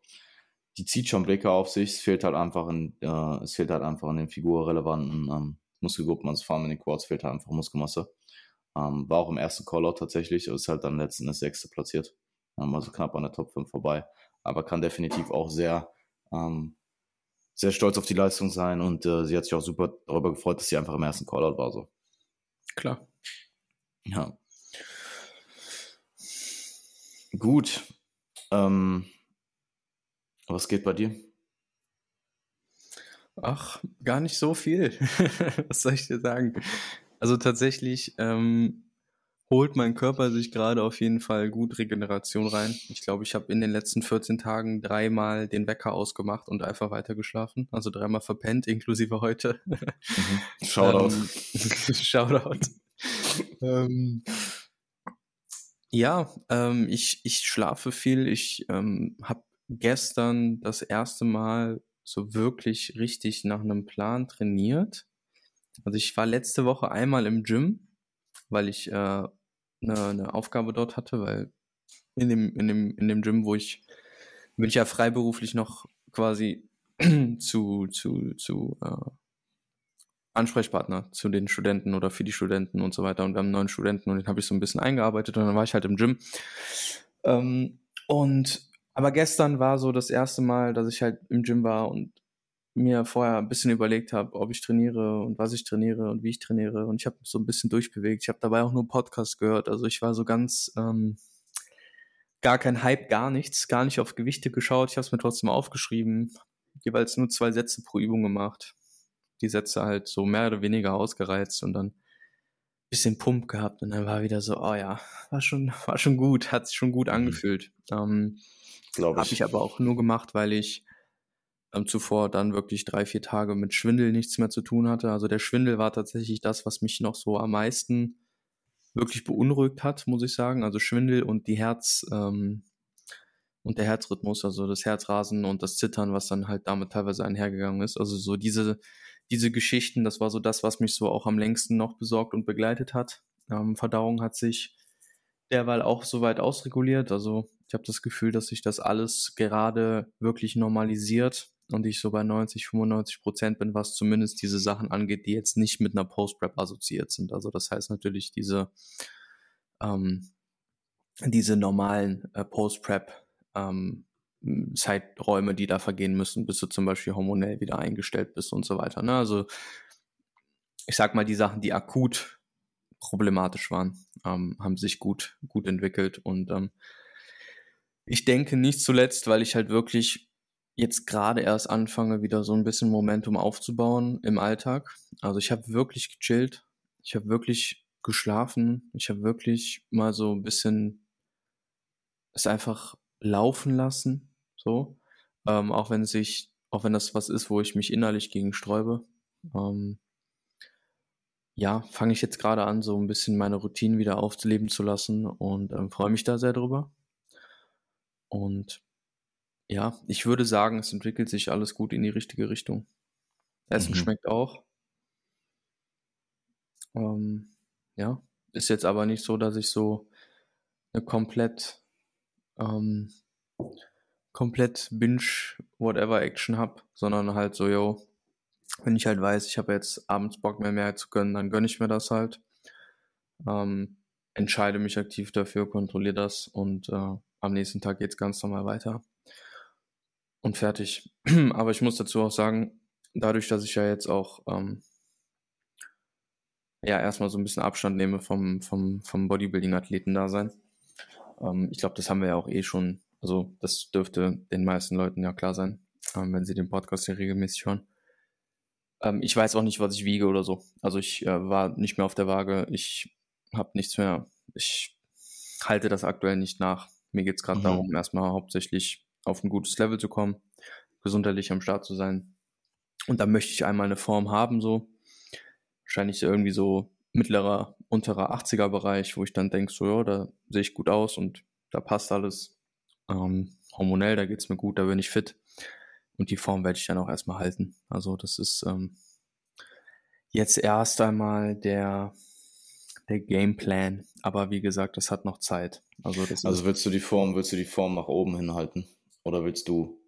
die zieht schon Blicke auf sich. Es fehlt halt einfach in, äh, es fehlt halt einfach in den figurrelevanten ähm, Muskelgruppen, also vor allem in den Quads fehlt halt einfach Muskelmasse. Ähm, war auch im ersten Callout tatsächlich, ist halt dann letzten Endes sechste platziert. Ähm, also knapp an der Top 5 vorbei. Aber kann definitiv auch sehr, ähm, sehr stolz auf die Leistung sein und äh, sie hat sich auch super darüber gefreut, dass sie einfach im ersten Callout war. So.
Klar.
Ja. Gut. Ähm, was geht bei dir?
Ach, gar nicht so viel. (laughs) was soll ich dir sagen? Also tatsächlich ähm, holt mein Körper sich gerade auf jeden Fall gut Regeneration rein. Ich glaube, ich habe in den letzten 14 Tagen dreimal den Wecker ausgemacht und einfach weitergeschlafen. Also dreimal verpennt, (laughs) inklusive heute. Mhm. (laughs)
Shoutout.
ähm, Shoutout. ähm, ja, ähm, ich, ich schlafe viel. Ich ähm, habe gestern das erste Mal so wirklich richtig nach einem Plan trainiert. Also ich war letzte Woche einmal im Gym, weil ich äh, eine, eine Aufgabe dort hatte, weil in dem, in dem, in dem Gym, wo ich, bin ich ja freiberuflich noch quasi (clears throat) zu, zu, zu äh, Ansprechpartner zu den Studenten oder für die Studenten und so weiter. Und wir haben einen neuen Studenten und den habe ich so ein bisschen eingearbeitet und dann war ich halt im Gym. Ähm, und aber gestern war so das erste Mal, dass ich halt im Gym war und mir vorher ein bisschen überlegt habe, ob ich trainiere und was ich trainiere und wie ich trainiere. Und ich habe so ein bisschen durchbewegt. Ich habe dabei auch nur Podcast gehört. Also ich war so ganz ähm, gar kein Hype, gar nichts, gar nicht auf Gewichte geschaut. Ich habe es mir trotzdem aufgeschrieben, jeweils nur zwei Sätze pro Übung gemacht. Die Sätze halt so mehr oder weniger ausgereizt und dann ein bisschen Pump gehabt und dann war wieder so, oh ja, war schon, (laughs) war schon gut, hat sich schon gut mhm. angefühlt. Ähm, Glaube ich. Habe ich aber auch nur gemacht, weil ich ähm, zuvor dann wirklich drei, vier Tage mit Schwindel nichts mehr zu tun hatte. Also der Schwindel war tatsächlich das, was mich noch so am meisten wirklich beunruhigt hat, muss ich sagen. Also Schwindel und die Herz ähm, und der Herzrhythmus, also das Herzrasen und das Zittern, was dann halt damit teilweise einhergegangen ist. Also so diese, diese Geschichten, das war so das, was mich so auch am längsten noch besorgt und begleitet hat. Ähm, Verdauung hat sich derweil auch soweit ausreguliert. Also ich habe das Gefühl, dass sich das alles gerade wirklich normalisiert und ich so bei 90, 95 Prozent bin, was zumindest diese Sachen angeht, die jetzt nicht mit einer Post-Prep assoziiert sind. Also das heißt natürlich diese, ähm, diese normalen äh, Post-Prep ähm, Zeiträume, die da vergehen müssen, bis du zum Beispiel hormonell wieder eingestellt bist und so weiter. Ne? Also ich sag mal, die Sachen, die akut problematisch waren, ähm, haben sich gut, gut entwickelt und ähm, ich denke nicht zuletzt, weil ich halt wirklich jetzt gerade erst anfange, wieder so ein bisschen Momentum aufzubauen im Alltag. Also ich habe wirklich gechillt, ich habe wirklich geschlafen, ich habe wirklich mal so ein bisschen es einfach laufen lassen, so, ähm, auch wenn sich, auch wenn das was ist, wo ich mich innerlich gegen sträube. Ähm, ja, fange ich jetzt gerade an, so ein bisschen meine Routine wieder aufzuleben zu lassen und ähm, freue mich da sehr drüber. Und ja, ich würde sagen, es entwickelt sich alles gut in die richtige Richtung. Essen mhm. schmeckt auch. Ähm, ja, ist jetzt aber nicht so, dass ich so eine komplett, ähm, komplett Binge Whatever Action habe, sondern halt so, yo, wenn ich halt weiß, ich habe jetzt abends Bock mehr mehr zu gönnen, dann gönne ich mir das halt. Ähm, entscheide mich aktiv dafür, kontrolliere das und äh, am nächsten Tag geht es ganz normal weiter. Und fertig. (clears throat) Aber ich muss dazu auch sagen, dadurch, dass ich ja jetzt auch ähm, ja erstmal so ein bisschen Abstand nehme vom, vom, vom Bodybuilding-Athleten-Dasein. Ähm, ich glaube, das haben wir ja auch eh schon, also das dürfte den meisten Leuten ja klar sein, ähm, wenn sie den Podcast hier regelmäßig hören. Ähm, ich weiß auch nicht, was ich wiege oder so. Also ich äh, war nicht mehr auf der Waage, ich habe nichts mehr, ich halte das aktuell nicht nach. Mir geht es gerade mhm. darum, erstmal hauptsächlich auf ein gutes Level zu kommen, gesundheitlich am Start zu sein. Und da möchte ich einmal eine Form haben, so. Wahrscheinlich irgendwie so mittlerer, unterer 80er Bereich, wo ich dann denke, so, ja, da sehe ich gut aus und da passt alles. Ähm, hormonell, da geht es mir gut, da bin ich fit. Und die Form werde ich dann auch erstmal halten. Also das ist ähm, jetzt erst einmal der der Gameplan. Aber wie gesagt, das hat noch Zeit.
Also, also willst du die Form, willst du die Form nach oben hinhalten? Oder willst du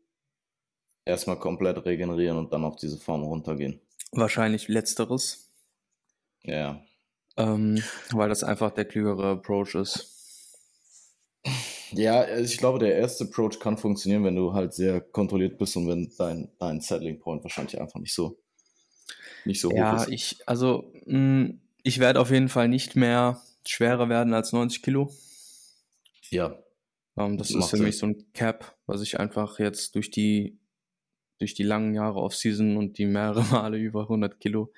erstmal komplett regenerieren und dann auf diese Form runtergehen?
Wahrscheinlich letzteres.
Ja.
Ähm, weil das einfach der klügere Approach ist.
Ja, also ich glaube, der erste Approach kann funktionieren, wenn du halt sehr kontrolliert bist und wenn dein, dein Settling Point wahrscheinlich einfach nicht so, nicht so
ja,
hoch ist.
ich, also, mh, ich werde auf jeden Fall nicht mehr schwerer werden als 90 Kilo.
Ja.
Ähm, das,
Das
ist für
Sinn.
mich so ein Cap, was ich einfach jetzt durch die, durch die langen Jahre Off-Season und die mehrere (laughs) Male über 100 Kilo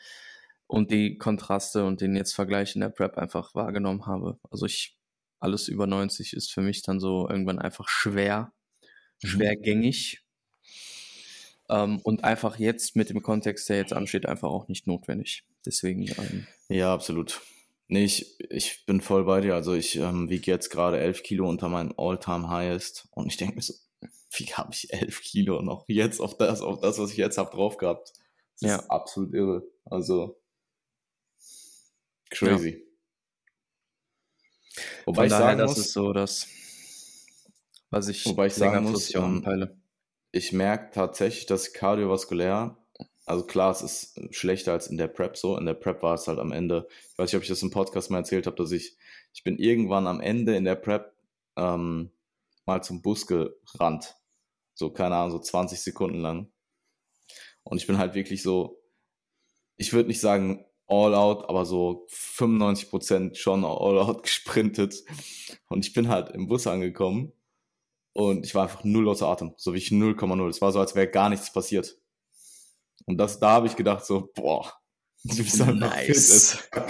und die Kontraste und den jetzt Vergleich in der Prep einfach wahrgenommen habe. Also ich, alles über 90 ist für mich dann so irgendwann einfach schwer,
Mhm.
schwergängig. Ähm, und einfach jetzt mit dem Kontext, der jetzt ansteht, einfach auch nicht notwendig. Deswegen, ähm,
Ja, absolut. Nee, ich, ich bin voll bei dir. Also ich ähm, wiege jetzt gerade 11 Kilo unter meinem All-Time-Highest und ich denke mir so, wie habe ich 11 Kilo noch jetzt auf das, auf das, was ich jetzt habe, drauf gehabt? Das
Ja.
ist absolut irre. Also crazy. Wobei
von
ich
daher,
sagen
das
muss,
ist so das, was ich
Wobei ich sagen muss, ähm,
anpeile.
ich merke tatsächlich, dass kardiovaskulär, also klar, es ist schlechter als in der Prep so. In der Prep war es halt am Ende, ich weiß nicht, ob ich das im Podcast mal erzählt habe, dass ich, ich bin irgendwann am Ende in der Prep ähm, mal zum Bus gerannt. So, keine Ahnung, so 20 Sekunden lang. Und ich bin halt wirklich so, ich würde nicht sagen all out, aber so 95% schon all out (laughs) gesprintet. Und ich bin halt im Bus angekommen und ich war einfach null außer Atem, so wie ich 0,0. Es war so, als wäre gar nichts passiert. Und das, da habe ich gedacht so, boah, (laughs) du bist fit
Nice.
fuck.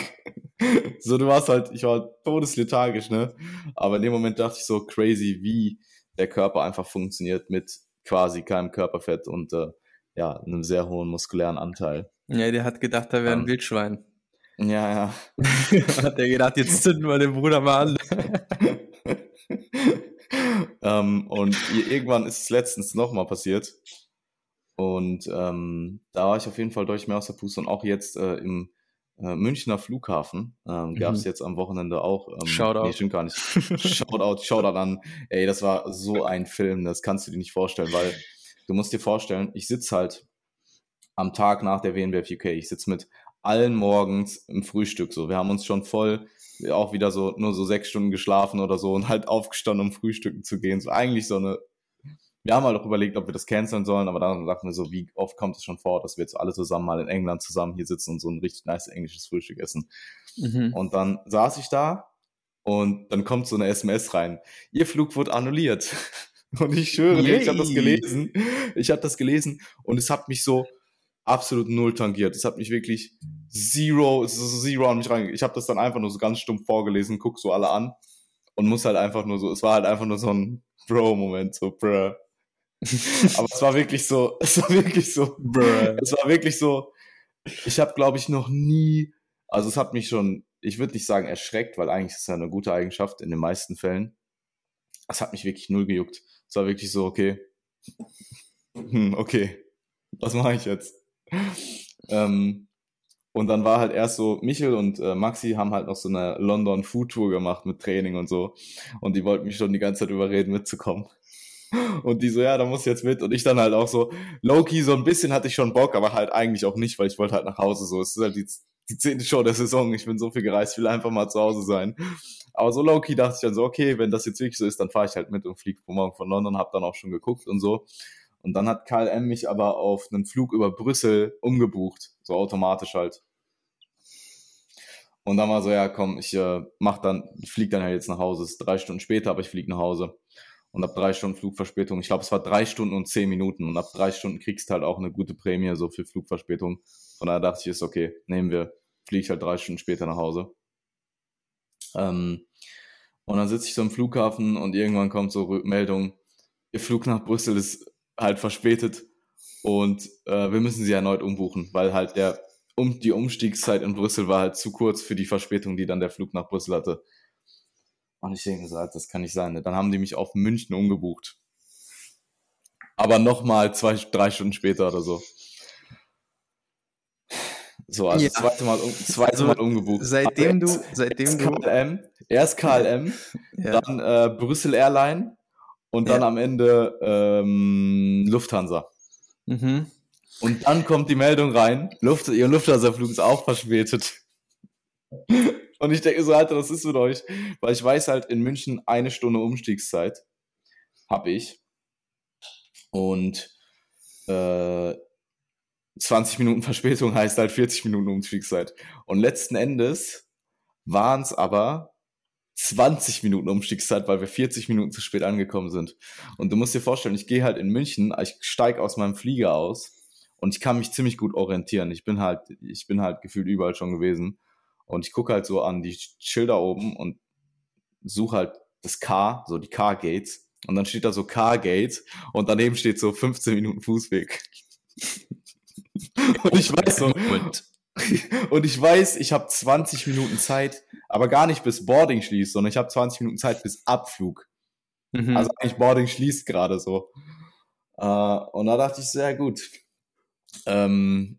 (laughs) So, du warst halt, ich war todeslethargisch, ne? Aber in dem Moment dachte ich so crazy, wie der Körper einfach funktioniert mit quasi keinem Körperfett und äh, ja, einem sehr hohen muskulären Anteil.
Ja, der hat gedacht, er wäre ein
Ähm.
Wildschwein.
Ja, ja. (laughs)
hat der gedacht, jetzt zünden wir den Bruder mal an. (laughs)
ähm, und irgendwann ist es letztens nochmal passiert. Und ähm, da war ich auf jeden Fall deutlich mehr aus der Puste. Und auch jetzt äh, im äh, Münchner Flughafen ähm, gab es
Mhm.
jetzt am Wochenende auch. Ähm,
Shoutout.
Nee, stimmt gar nicht. (laughs) Shoutout, Shoutout an. Ey, das war so ein Film, das kannst du dir nicht vorstellen, weil du musst dir vorstellen, ich sitze halt am Tag nach der WNBF UK, ich sitze mit allen morgens im Frühstück so. Wir haben uns schon voll auch wieder so nur so sechs Stunden geschlafen oder so und halt aufgestanden, um frühstücken zu gehen. So eigentlich so eine. Wir haben halt auch überlegt, ob wir das canceln sollen, aber dann dachten wir so, wie oft kommt es schon vor, dass wir jetzt alle zusammen mal in England zusammen hier sitzen und so ein richtig nice englisches Frühstück essen.
Mhm.
Und dann saß ich da und dann kommt so eine SMS rein. Ihr Flug wurde annulliert. (laughs) Und ich schwöre dir, ich habe das
Yay.
gelesen. Ich habe das gelesen und es hat mich so absolut null tangiert. Es hat mich wirklich zero, es ist so zero an mich rein. Ich habe das dann einfach nur so ganz stumpf vorgelesen, guck so alle an und muss halt einfach nur so, es war halt einfach nur so ein Bro-Moment, so bruh. (laughs) Aber es war wirklich so, (laughs) es war wirklich so,
Bruh.
es war wirklich so, ich habe, glaube ich, noch nie, also es hat mich schon, ich würde nicht sagen erschreckt, weil eigentlich ist es ja eine gute Eigenschaft in den meisten Fällen. Es hat mich wirklich null gejuckt. Es war wirklich so, okay, hm, okay, was mache ich jetzt? (laughs) Ähm, und dann war halt erst so, Michel und äh, Maxi haben halt noch so eine London Food Tour gemacht mit Training und so. Und die wollten mich schon die ganze Zeit überreden, mitzukommen. (laughs) Und die so, ja, da muss jetzt mit. Und ich dann halt auch so, Loki, so ein bisschen hatte ich schon Bock, aber halt eigentlich auch nicht, weil ich wollte halt nach Hause so. Es ist halt die, die zehnte Show der Saison. Ich bin so viel gereist, ich will einfach mal zu Hause sein. Aber so Loki dachte ich dann so, okay, wenn das jetzt wirklich so ist, dann fahre ich halt mit und fliege morgen von London, hab dann auch schon geguckt und so. Und dann hat KLM mich aber auf einen Flug über Brüssel umgebucht, so automatisch halt. Und dann war so, ja, komm, ich äh, mach dann, flieg dann halt jetzt nach Hause. Es ist drei Stunden später, aber ich flieg nach Hause. Und ab drei Stunden Flugverspätung, ich glaube, es war drei Stunden und zehn Minuten. Und ab drei Stunden kriegst du halt auch eine gute Prämie, so für Flugverspätung. Von daher dachte ich, ist okay, nehmen wir. Fliege ich halt drei Stunden später nach Hause. Ähm, und dann sitze ich so im Flughafen und irgendwann kommt so Rückmeldung, Ihr Flug nach Brüssel ist halt verspätet und äh, wir müssen sie erneut umbuchen, weil halt der um die Umstiegszeit in Brüssel war halt zu kurz für die Verspätung, die dann der Flug nach Brüssel hatte. Und ich denke das kann nicht sein. ne? Dann haben die mich auf München umgebucht. Aber nochmal zwei, drei Stunden später oder so. So, also
Ja.
zweite Mal, um, zweite
Also,
Mal umgebucht.
Seitdem du, seitdem
erst
du,
KLM, erst KLM,
ja,
dann äh, Brüssel Airline und dann
Ja.
am Ende ähm, Lufthansa.
mhm.
Und dann kommt die Meldung rein, Luft, ihr Lufthansa-Flug ist auch verspätet. (laughs) Und ich denke so, Alter, was ist mit euch? Weil ich weiß halt, in München eine Stunde Umstiegszeit habe ich. Und äh, 20 Minuten Verspätung heißt halt 40 Minuten Umstiegszeit. Und letzten Endes waren es aber 20 Minuten Umstiegszeit, weil wir 40 Minuten zu spät angekommen sind. Und du musst dir vorstellen, ich gehe halt in München, ich steige aus meinem Flieger aus und ich kann mich ziemlich gut orientieren. Ich bin halt, ich bin halt gefühlt überall schon gewesen. Und ich gucke halt so an die Schilder oben und suche halt das Car, so die Car Gates. Und dann steht da so Car Gate und daneben steht so 15 Minuten Fußweg. (laughs) und ich weiß so, (laughs) und ich weiß, ich habe 20 Minuten Zeit, aber gar nicht bis Boarding schließt, sondern ich habe 20 Minuten Zeit bis Abflug. Mhm. Also eigentlich Boarding schließt gerade so. Äh, und da dachte ich, sehr gut. Ähm,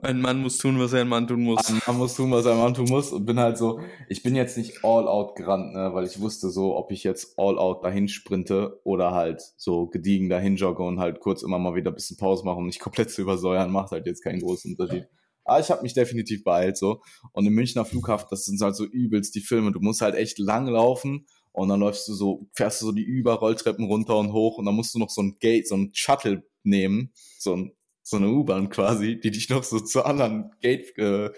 ein Mann muss tun, was ein Mann tun muss.
Ein Mann muss tun, was ein Mann tun muss. Und bin halt so, ich bin jetzt nicht all out gerannt, ne, weil ich wusste so, ob ich jetzt all out dahin sprinte oder halt so gediegen dahin jogge und halt kurz immer mal wieder ein bisschen Pause mache, um nicht komplett zu übersäuern, macht halt jetzt keinen großen Unterschied. Aber ich habe mich definitiv beeilt so. Und im Münchner Flughafen, das sind halt so übelst die Filme. Du musst halt echt lang laufen und dann läufst du so, fährst du so die Überrolltreppen runter und hoch und dann musst du noch so ein Gate, so ein Shuttle nehmen, so ein so eine U-Bahn quasi, die dich noch so zu anderen Gate äh,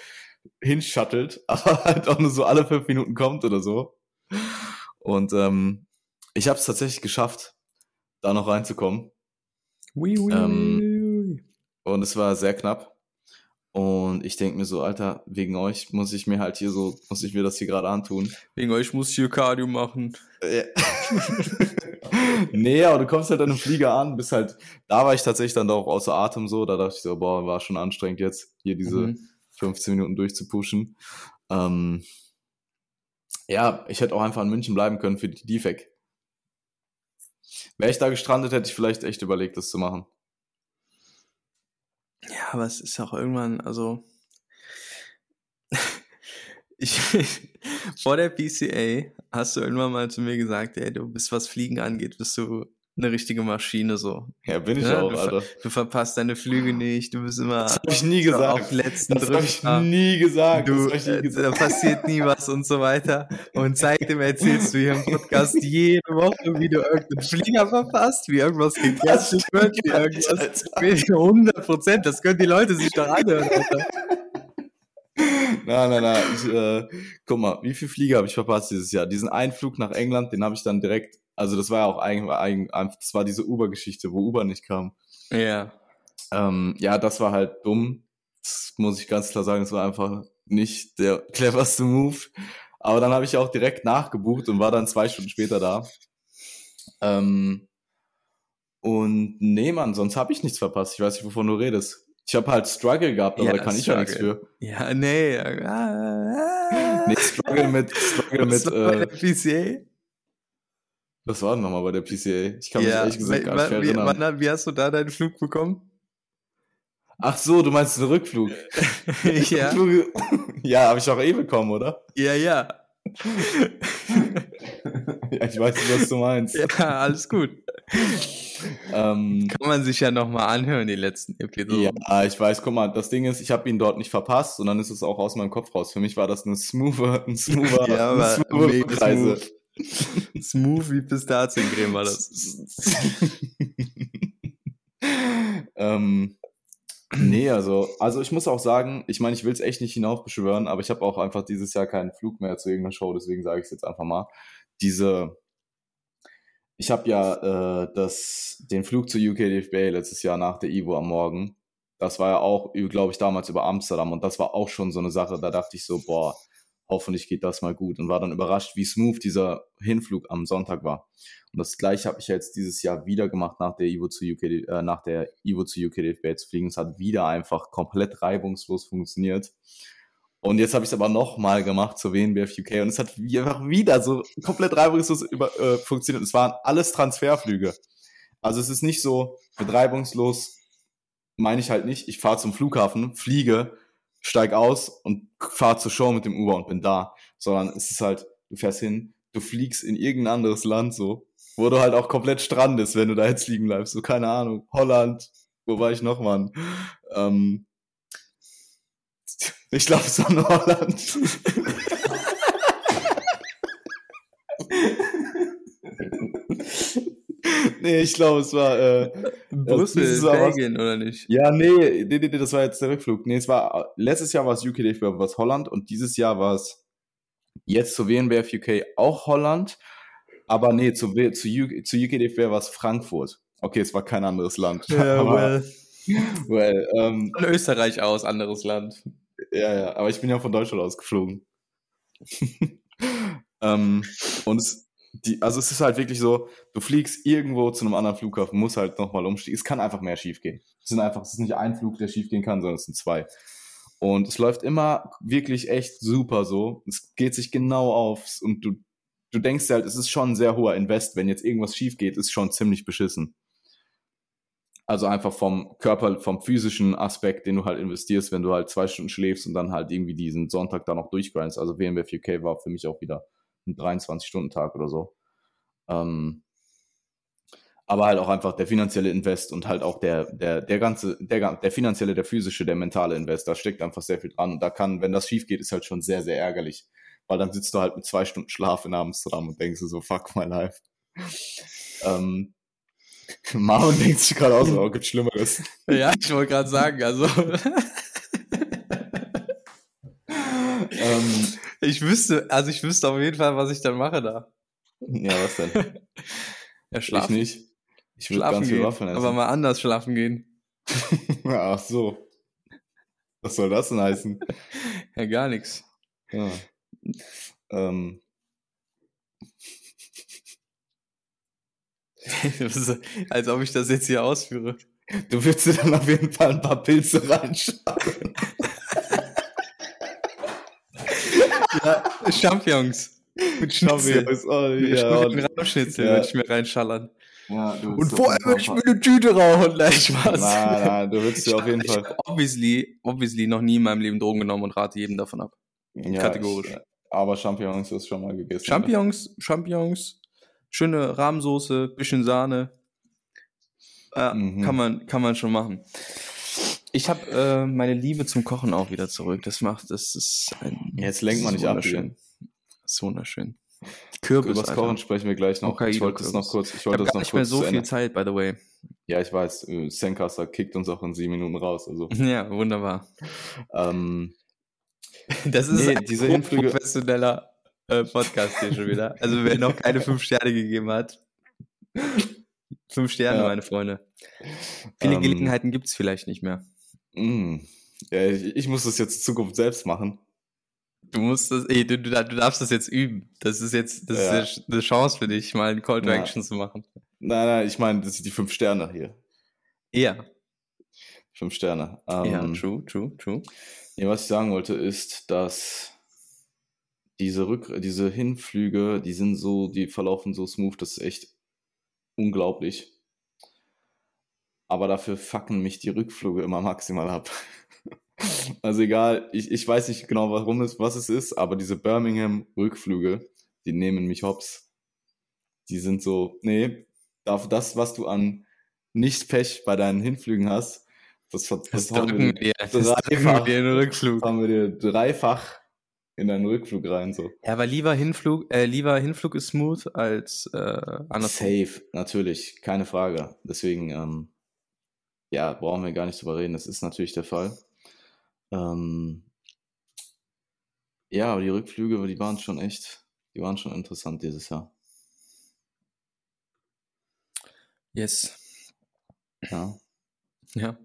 hinshuttelt, (laughs) aber halt auch nur so alle fünf Minuten kommt oder so. Und ähm, ich habe es tatsächlich geschafft, da noch reinzukommen. Oui, oui, ähm, oui, und es war sehr knapp. Und ich denke mir so, Alter, wegen euch muss ich mir halt hier so, muss ich mir das hier gerade antun.
Wegen euch muss ich hier Cardio machen. Ja. (laughs)
nee, aber du kommst halt an einem Flieger an, bist halt, da war ich tatsächlich dann auch außer Atem so, da dachte ich so, boah, war schon anstrengend jetzt, hier diese mhm. 15 Minuten durchzupushen. Ähm, ja, ich hätte auch einfach in München bleiben können für die Defect. Wäre ich da gestrandet, hätte ich vielleicht echt überlegt, das zu machen.
Ja, aber es ist auch irgendwann, also (laughs) ich, vor der PCA hast du irgendwann mal zu mir gesagt, ey, du bist, was Fliegen angeht, bist du eine richtige Maschine so.
Ja, bin ich ja, auch,
du,
Alter.
Du verpasst deine Flüge nicht, du bist immer
das hab ich nie gesagt.
auf letzten
Das habe ich nie gesagt.
Du,
das
ich nie gesagt. Da passiert nie was und so weiter. Und seitdem erzählst du hier im Podcast jede Woche, wie du irgendeinen Flieger verpasst, wie irgendwas gegessen wird, wie irgendwas 100 (laughs) Prozent. Das können die Leute sich doch anhören, Alter.
Nein, nein, nein. Ich, äh, guck mal, wie viele Flieger habe ich verpasst dieses Jahr? Diesen einen Flug nach England, den habe ich dann direkt also das war ja auch eigentlich, das war diese Uber-Geschichte, wo Uber nicht kam.
Ja.
Ähm, ja, das war halt dumm. Das muss ich ganz klar sagen, es war einfach nicht der cleverste Move. Aber dann habe ich auch direkt nachgebucht und war dann zwei Stunden später da. Ähm, und nee, Mann, sonst habe ich nichts verpasst. Ich weiß nicht, wovon du redest. Ich habe halt Struggle gehabt, aber ja, da kann Struggle. ich ja nichts für.
Ja, nee.
Nee, Struggle mit, Struggle (laughs) mit.
Äh,
Was war denn nochmal bei der PCA? Ich kann mich ehrlich gesagt gar nicht
wie,
erinnern.
Wann, wie hast du da deinen Flug bekommen?
Ach so, du meinst den Rückflug? (laughs) (laughs)
ja.
ja, habe ich auch eh bekommen, oder?
Ja, ja. (laughs)
ja, ich weiß nicht, was du meinst.
Ja, alles gut. ähm, Kann man sich ja nochmal anhören, die letzten Episoden.
Ja, ich weiß, guck mal, das Ding ist, ich habe ihn dort nicht verpasst und dann ist es auch aus meinem Kopf raus. Für mich war das eine smoother, ein smoother,
ja, eine smoother Reise. Smooth. Smooth wie Pistaziencreme war das. (laughs)
ähm, nee, also, also ich muss auch sagen, ich meine, ich will es echt nicht hinaufbeschwören, aber ich habe auch einfach dieses Jahr keinen Flug mehr zu irgendeiner Show, deswegen sage ich es jetzt einfach mal. Diese, ich habe ja äh, das, den Flug zu UKDFBA letztes Jahr nach der Ivo am Morgen. Das war ja auch, glaube ich, damals über Amsterdam und das war auch schon so eine Sache, da dachte ich so, boah, hoffentlich geht das mal gut und war dann überrascht, wie smooth dieser Hinflug am Sonntag war. Und das gleiche habe ich jetzt dieses Jahr wieder gemacht nach der Evo zu UK, äh, nach der Evo zu UK DFB zu fliegen. Es hat wieder einfach komplett reibungslos funktioniert. Und jetzt habe ich es aber nochmal gemacht zur WNBF UK und es hat einfach wieder so komplett reibungslos über, äh, funktioniert. Es waren alles Transferflüge. Also es ist nicht so, mit reibungslos meine ich halt nicht, ich fahre zum Flughafen, fliege, steig aus und fahr zur Show mit dem Uber und bin da. Sondern es ist halt, du fährst hin, du fliegst in irgendein anderes Land so, wo du halt auch komplett strandest, wenn du da jetzt liegen bleibst. So, keine Ahnung, Holland, wo war ich noch, Mann? Ähm, Ich glaube, es war nur Holland. Nee, ich glaube, es war äh,
Brüssel, Belgien, oder nicht?
Ja, nee, nee, nee, das war jetzt der Rückflug. Nee, es war letztes Jahr war es UK DFB, war es Holland und dieses Jahr war es jetzt zu WNBF UK auch Holland, aber nee, zu, zu, UK, zu war es Frankfurt. Okay, es war kein anderes Land.
Ja, (laughs) aber, well.
well ähm,
Von Österreich aus, anderes Land.
Ja, ja, aber ich bin ja von Deutschland ausgeflogen. (laughs) ähm, und es, die, also es ist halt wirklich so, du fliegst irgendwo zu einem anderen Flughafen, musst halt nochmal umsteigen. Es kann einfach mehr schiefgehen. Es sind einfach, es ist nicht ein Flug, der schiefgehen kann, sondern es sind zwei. Und es läuft immer wirklich echt super so. Es geht sich genau auf und du, du denkst halt, es ist schon ein sehr hoher Invest. Wenn jetzt irgendwas schief geht, ist schon ziemlich beschissen. Also einfach vom Körper, vom physischen Aspekt, den du halt investierst, wenn du halt zwei Stunden schläfst und dann halt irgendwie diesen Sonntag da noch durchgrindest. Also WMWF UK war für mich auch wieder ein 23-Stunden-Tag oder so. Ähm, aber halt auch einfach der finanzielle Invest und halt auch der, der, der ganze, der, der finanzielle, der physische, der mentale Invest, da steckt einfach sehr viel dran. Und da kann, wenn das schief geht, ist halt schon sehr, sehr ärgerlich. Weil dann sitzt du halt mit zwei Stunden Schlaf in Amsterdam und denkst du so, fuck my life. ähm, (laughs) Marvin denkt sich gerade aus, oh, gibt Schlimmeres. (laughs)
Ja, ich wollte gerade sagen, also. (laughs) ähm, ich wüsste, also ich wüsste auf jeden Fall, was ich dann mache da.
Ja, was denn? (laughs)
ja, schlafen.
Ich nicht. Ich würde ganz viel Waffeln essen.
Aber mal anders schlafen gehen. (laughs)
Ach so. Was soll das denn heißen?
Ja, gar nichts.
Ja. Ähm. (laughs)
Als ob ich das jetzt hier ausführe.
Du würdest dir dann auf jeden Fall ein paar Pilze reinschauen.
Ja, Champions.
Mit Champions. Oh,
ja, Rahmschnitzel ja. würde ich mir reinschallern.
Ja,
und vorher würde ich mir eine Tüte rauchen. (laughs) Nein, Spaß.
Nein, nein, du würdest dir auf jeden Fall.
Ich habe obviously, obviously noch nie in meinem Leben Drogen genommen und rate jedem davon ab.
Ja,
Kategorisch.
Ich, aber Champignons ist schon mal gegessen.
Champignons, Champignons, schöne Rahmsoße, bisschen Sahne. Äh, mhm. kann, man, kann man schon machen. Ich habe äh, meine Liebe zum Kochen auch wieder zurück. Das macht, das ist ein.
Jetzt lenkt man nicht ab.
Hier. Das ist wunderschön. Kürbis.
Über das Kochen sprechen wir gleich noch.
Okay,
ich wollte es noch kurz.
Ich wollte ich
es
noch nicht mehr so viel Zeit, by the way.
Ja, ich weiß. Zencaster kickt uns auch in sieben Minuten raus. Also. (laughs)
Ja, wunderbar.
Ähm, (laughs)
das ist
nee,
ein
diese Hinflüge
professioneller äh, Podcast hier schon wieder. Also wer noch keine fünf Sterne gegeben hat. (laughs) Fünf Sterne,
Ja.
meine Freunde. Viele
Ähm,
Gelegenheiten gibt es vielleicht nicht mehr.
Mh. ja, ich, ich muss das jetzt in Zukunft selbst machen.
Du musst das, ey, du, du, du darfst das jetzt üben. Das ist jetzt das
Ja.
ist eine Chance für dich, mal einen Call to. Action zu machen.
Nein, nein, ich meine, das sind die fünf Sterne hier.
Ja.
Fünf Sterne. Ähm,
ja, true, true, true.
Nee, was ich sagen wollte, ist, dass diese Rück diese Hinflüge, die sind so, die verlaufen so smooth, das ist echt unglaublich. Aber dafür fucken mich die Rückflüge immer maximal ab. (laughs) Also egal, ich, ich weiß nicht genau, warum es, was es ist, aber diese Birmingham-Rückflüge, die nehmen mich hops. Die sind so, nee, das, was du an Nicht-Pech bei deinen Hinflügen hast, das, das,
Das
hauen wir
wir. Das wir
dreifach.
dir in den Rückflug.
haben wir dir dreifach in deinen Rückflug rein. So.
Ja, aber lieber Hinflug, äh, lieber Hinflug ist smooth als äh, andersrum.
Safe, natürlich, keine Frage. Deswegen, ähm, ja, brauchen wir gar nicht drüber reden. Das ist natürlich der Fall. Ähm, ja, aber die Rückflüge, die waren schon echt, die waren schon interessant dieses Jahr.
Yes.
Ja.
Ja.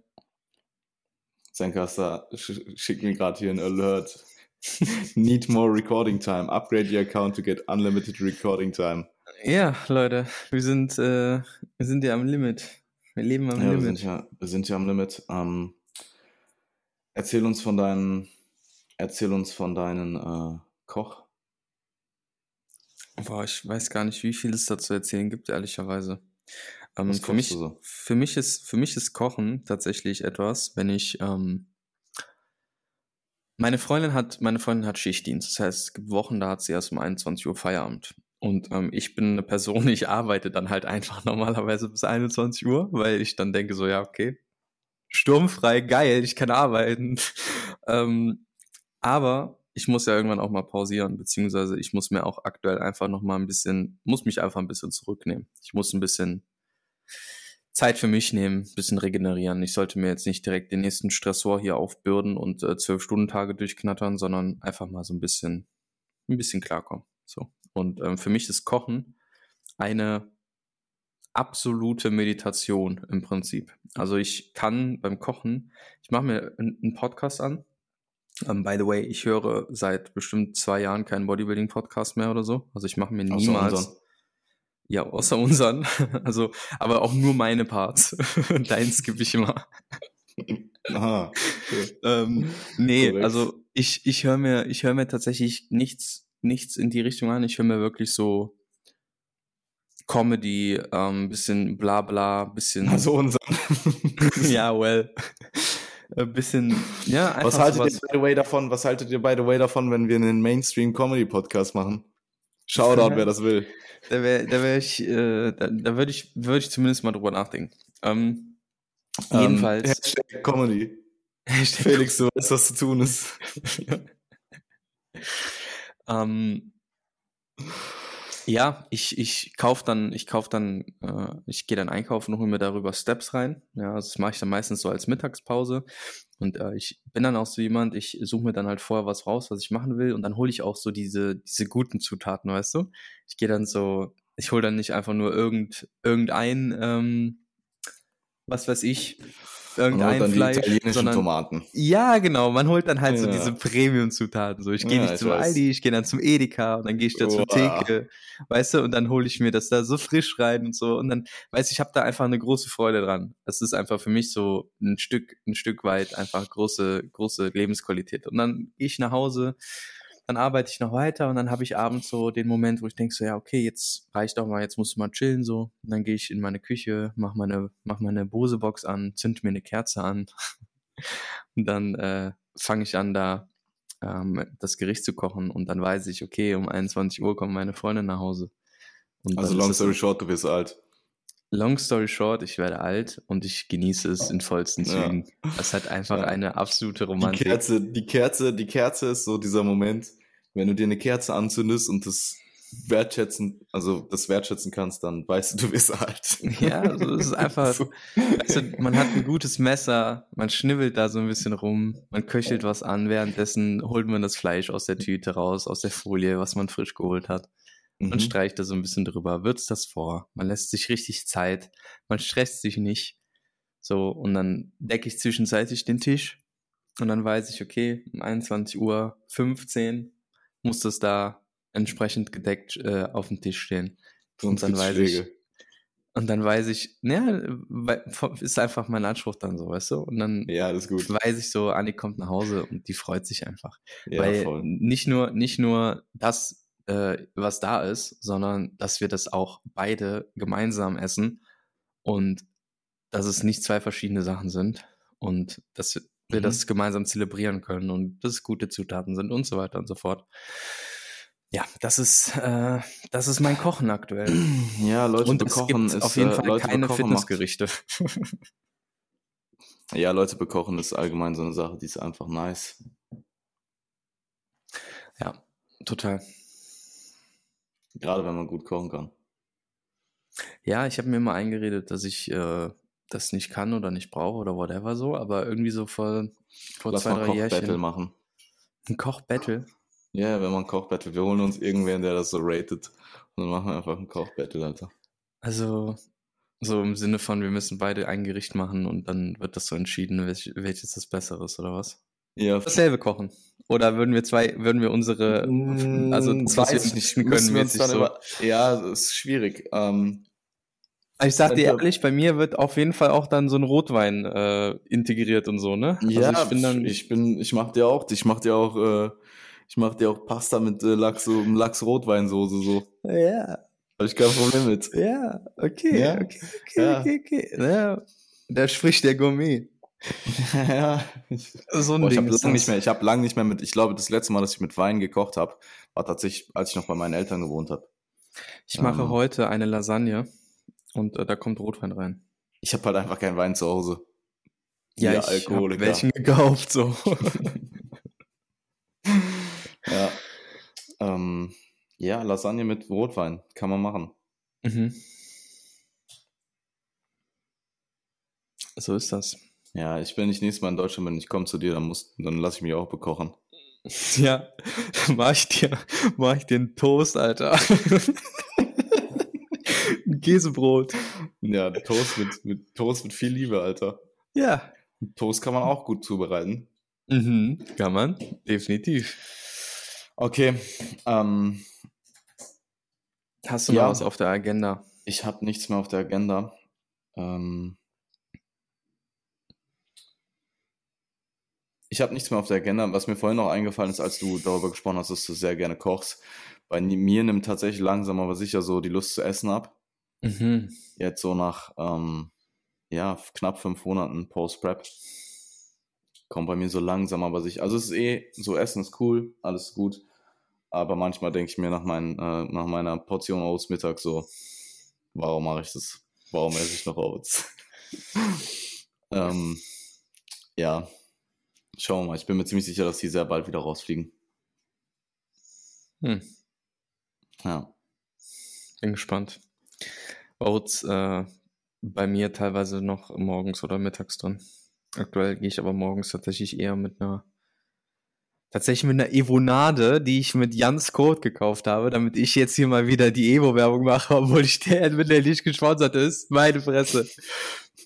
Zencaster sch schickt mir gerade hier ein Alert. (laughs) Need more recording time. Upgrade your account to get unlimited recording time.
Ja, Leute, wir sind, äh, wir sind ja am Limit. Wir leben am
Ja, wir
Limit.
sind ja, wir sind ja am Limit. Ähm, erzähl uns von deinen, erzähl uns von deinen äh, Koch.
Boah, ich weiß gar nicht, wie viel es da zu erzählen gibt, ehrlicherweise. Ähm, für, mich,
so?
für, mich ist, für mich ist Kochen tatsächlich etwas, wenn ich. Ähm, meine Freundin hat, meine Freundin hat Schichtdienst. Das heißt, es gibt Wochen, da hat sie erst um 21 Uhr Feierabend. Und ähm, ich bin eine Person, (laughs) ich arbeite dann halt einfach normalerweise bis 21 Uhr, weil ich dann denke so, ja, okay, sturmfrei, geil, ich kann arbeiten. (laughs) ähm, Aber ich muss ja irgendwann auch mal pausieren, beziehungsweise ich muss mir auch aktuell einfach noch mal ein bisschen, muss mich einfach ein bisschen zurücknehmen. Ich muss ein bisschen Zeit für mich nehmen, ein bisschen regenerieren. Ich sollte mir jetzt nicht direkt den nächsten Stressor hier aufbürden und äh, zwölf äh, Stunden Tage durchknattern, sondern einfach mal so ein bisschen, ein bisschen klarkommen. So. Und ähm, für mich ist Kochen eine absolute Meditation im Prinzip. Also ich kann beim Kochen, ich mache mir einen Podcast an. Um, ähm, by the way, ich höre seit bestimmt zwei Jahren keinen Bodybuilding-Podcast mehr oder so. Also ich mache mir niemals. Ja, außer unseren. (laughs) Also, aber auch nur meine Parts. (laughs) Deins skippe ich immer. Aha. Okay. (laughs) ähm, nee, Korrekt. also ich, ich höre mir, ich höre mir tatsächlich nichts, nichts in die Richtung an. Ich höre mir wirklich so Comedy, ähm, bisschen bla bla, bisschen.
Also unseren. (laughs)
ja, well. Ein bisschen, ja,
einfach Was haltet sowas. ihr by the way davon, was haltet ihr by the way davon, wenn wir einen Mainstream Comedy Podcast machen? Shoutout, wer das will.
Da wäre da wär ich, äh, da, da würde ich, würde ich zumindest mal drüber nachdenken. Ähm, ähm jedenfalls. Um,
Hashtag Comedy. Hashtag Felix, du weißt, was zu tun ist. (laughs) (laughs)
ähm, ja, ich, ich kaufe dann, ich kauf dann, äh, ich gehe dann einkaufen und hole mir darüber Steps rein. Ja, das mache ich dann meistens so als Mittagspause. Und äh, ich bin dann auch so jemand, ich suche mir dann halt vorher was raus, was ich machen will. Und dann hole ich auch so diese, diese guten Zutaten, weißt du? Ich gehe dann so, ich hole dann nicht einfach nur irgend, irgendein, ähm, was weiß ich, irgendein dann Fleisch, die italienischen sondern,
Tomaten.
Ja, genau. Man holt dann halt ja. so diese Premium-Zutaten. So, ich gehe ja, nicht zum weiß. Aldi, ich gehe dann zum Edeka und dann gehe ich da zur Theke, weißt du, und dann hole ich mir das da so frisch rein und so und dann, weiß ich, ich habe da einfach eine große Freude dran. Das ist einfach für mich so ein Stück, ein Stück weit einfach große, große Lebensqualität. Und dann gehe ich nach Hause dann arbeite ich noch weiter und dann habe ich abends so den Moment, wo ich denke so, ja, okay, jetzt reicht doch mal, jetzt musst du mal chillen so. Und dann gehe ich in meine Küche, mach meine, mach meine Bose-Box an, zünd mir eine Kerze an (laughs) und dann äh, fange ich an, da ähm, das Gericht zu kochen und dann weiß ich, okay, um 21 Uhr kommt meine Freundin nach Hause.
Und also long story short, du wirst alt.
Long story short, ich werde alt und ich genieße es in vollsten Zügen. Ja. Das hat einfach ja. eine absolute Romantik.
Die Kerze, die Kerze, die Kerze ist so dieser Moment, wenn du dir eine Kerze anzündest und das wertschätzen, also das wertschätzen kannst, dann weißt du, du bist alt.
Ja, also es ist einfach, (laughs) so. also man hat ein gutes Messer, man schnibbelt da so ein bisschen rum, man köchelt was an, währenddessen holt man das Fleisch aus der Tüte raus, aus der Folie, was man frisch geholt hat. Man mhm. streicht da so ein bisschen drüber, würzt das vor, man lässt sich richtig Zeit, man stresst sich nicht. So, und dann decke ich zwischenzeitlich den Tisch und dann weiß ich, okay, um 21 Uhr 15 muss das da entsprechend gedeckt äh, auf dem Tisch stehen. Und dann weiß ich. Und dann weiß ich, naja, ist einfach mein Anspruch dann so, weißt du? Und dann
ja,
weiß ich so, Anni kommt nach Hause und die freut sich einfach. Ja, Weil voll. nicht nur, nicht nur das, äh, was da ist, sondern dass wir das auch beide gemeinsam essen und dass es nicht zwei verschiedene Sachen sind und dass wir mhm. das gemeinsam zelebrieren können und dass es gute Zutaten sind und so weiter und so fort. Ja, das ist, äh, das ist mein Kochen aktuell. (clears throat)
Ja, Leute
und
bekochen
es gibt ist, auf jeden äh, Fall Leute keine Fitnessgerichte. (laughs)
ja, Leute bekochen ist allgemein so eine Sache, die ist einfach nice.
Ja, total.
Gerade wenn man gut kochen kann.
Ja, ich habe mir immer eingeredet, dass ich äh, das nicht kann oder nicht brauche oder whatever so, aber irgendwie so vor, vor
Lass zwei, mal drei Kochbattle Jährchen. machen.
Ein Kochbattle?
Ja, yeah, wenn man Kochbattle, wir holen uns irgendwen, der das so ratet und dann machen wir einfach ein Kochbattle, Alter.
Also, so im Sinne von, wir müssen beide ein Gericht machen und dann wird das so entschieden, welch, welches das Bessere ist, oder was?
Ja.
Dasselbe kochen. Oder würden wir zwei, würden wir unsere,
also zwei nicht können, wir uns dann so. Über, ja, das ist schwierig. Ähm,
ich sag dir ehrlich, bei mir wird auf jeden Fall auch dann so ein Rotwein äh, integriert und so, ne?
Also ja, ich bin dann, ich bin, ich mach dir auch, ich mach dir auch, äh, ich mach dir auch Pasta mit äh, Lachs, so, Lachs-Rotweinsoße so.
Ja.
Hab ich kein Problem mit.
Ja, okay, ja? okay, okay, ja. okay, okay. Ja, da spricht der Gourmet. (laughs)
ja. So ein Boah, Ding. Ich habe lange nicht mehr, ich habe lange nicht mehr mit, ich glaube, das letzte Mal, dass ich mit Wein gekocht habe, war tatsächlich, als ich noch bei meinen Eltern gewohnt habe.
Ich mache ähm, heute eine Lasagne und äh, da kommt Rotwein rein.
Ich habe halt einfach keinen Wein zu Hause.
Ja, ja ich Alkohol, hab welchen gekauft, so. (laughs)
ja. Ähm, ja, Lasagne mit Rotwein kann man machen. Mhm.
So ist das.
Ja, ich, wenn ich nächstes Mal in Deutschland bin, ich komme zu dir, dann, muss, dann lass ich mich auch bekochen.
Ja, (laughs) mach ich dir, mach ich dir Toast, Alter. (laughs) Käsebrot.
Ja, Toast mit, mit, Toast mit viel Liebe, Alter.
Ja.
Toast kann man auch gut zubereiten.
Mhm, kann man, definitiv.
Okay. Ähm,
Hast du noch ja, was auf der Agenda?
Ich habe nichts mehr auf der Agenda. Ähm, ich habe nichts mehr auf der Agenda. Was mir vorhin noch eingefallen ist, als du darüber gesprochen hast, dass du sehr gerne kochst. Bei mir nimmt tatsächlich langsam aber sicher so die Lust zu essen ab. Mhm. Jetzt so nach ähm, ja, knapp fünf Monaten Post-Prep kommt bei mir so langsam aber sicher. Also es ist eh, so Essen ist cool, alles gut. Aber manchmal denke ich mir nach, mein, äh, nach meiner Portion Oats Mittag so, warum mache ich das? Warum esse ich noch Oats? (laughs) ähm, ja, Schauen wir mal. Ich bin mir ziemlich sicher, dass die sehr bald wieder rausfliegen.
Hm.
Ja.
Bin gespannt. Oats äh, bei mir teilweise noch morgens oder mittags drin. Aktuell gehe ich aber morgens tatsächlich eher mit einer tatsächlich mit einer Evonade, die ich mit Jans Code gekauft habe, damit ich jetzt hier mal wieder die Evo-Werbung mache, (laughs) obwohl ich der mit der nicht gesponsert ist. Meine Fresse.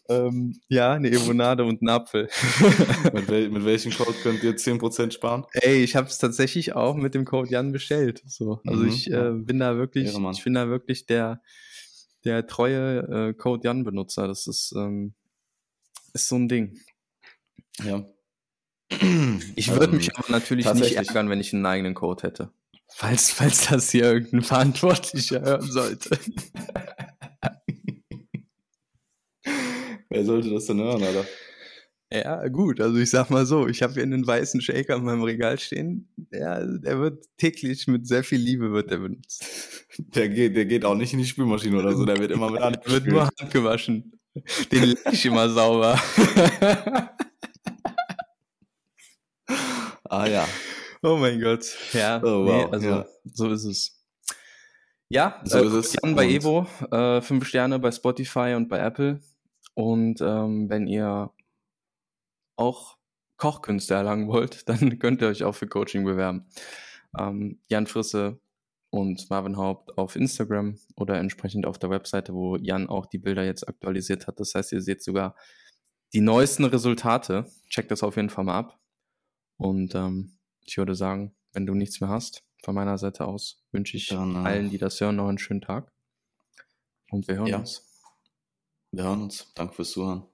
Ähm, ja, eine Evonade und ein Apfel. (laughs)
mit, wel mit, welchem Code könnt ihr 10% sparen?
Ey, ich habe es tatsächlich auch mit dem Code Jan bestellt. So. Also mhm, ich äh, bin da wirklich, ich bin da wirklich der, der treue äh, Code Jan-Benutzer. Das ist, ähm, ist so ein Ding.
Ja.
Ich würde ähm, mich aber natürlich nicht ärgern, wenn ich einen eigenen Code hätte. Falls, falls das hier irgendein Verantwortlicher hören sollte. (laughs)
Wer sollte das denn hören, Alter?
Ja, gut, also ich sag mal so, ich habe hier einen weißen Shaker in meinem Regal stehen. Der, der wird täglich mit sehr viel Liebe wird der benutzt.
Der geht, der geht auch nicht in die Spülmaschine oder so, der wird immer mit Hand
Der wird nur Hand gewaschen. Den leg ich immer sauber. (laughs)
ah ja.
Oh mein Gott. Ja,
oh, wow.
nee, also
ja.
so ist es. Ja,
so
äh,
ist es.
Jan bei Evo, äh, fünf Sterne bei Spotify und bei Apple. Und ähm, wenn ihr auch Kochkünste erlangen wollt, (laughs) dann könnt ihr euch auch für Coaching bewerben. Ähm, Jan Frisse und Marvin Haupt auf Instagram oder entsprechend auf der Webseite, wo Jan auch die Bilder jetzt aktualisiert hat. Das heißt, ihr seht sogar die neuesten Resultate. Checkt das auf jeden Fall mal ab. Und ähm, ich würde sagen, wenn du nichts mehr hast, von meiner Seite aus, wünsche ich Dann, äh, allen, die das hören, noch einen schönen Tag. Und wir hören
ja.
uns.
Wir hören uns. Danke fürs Zuhören.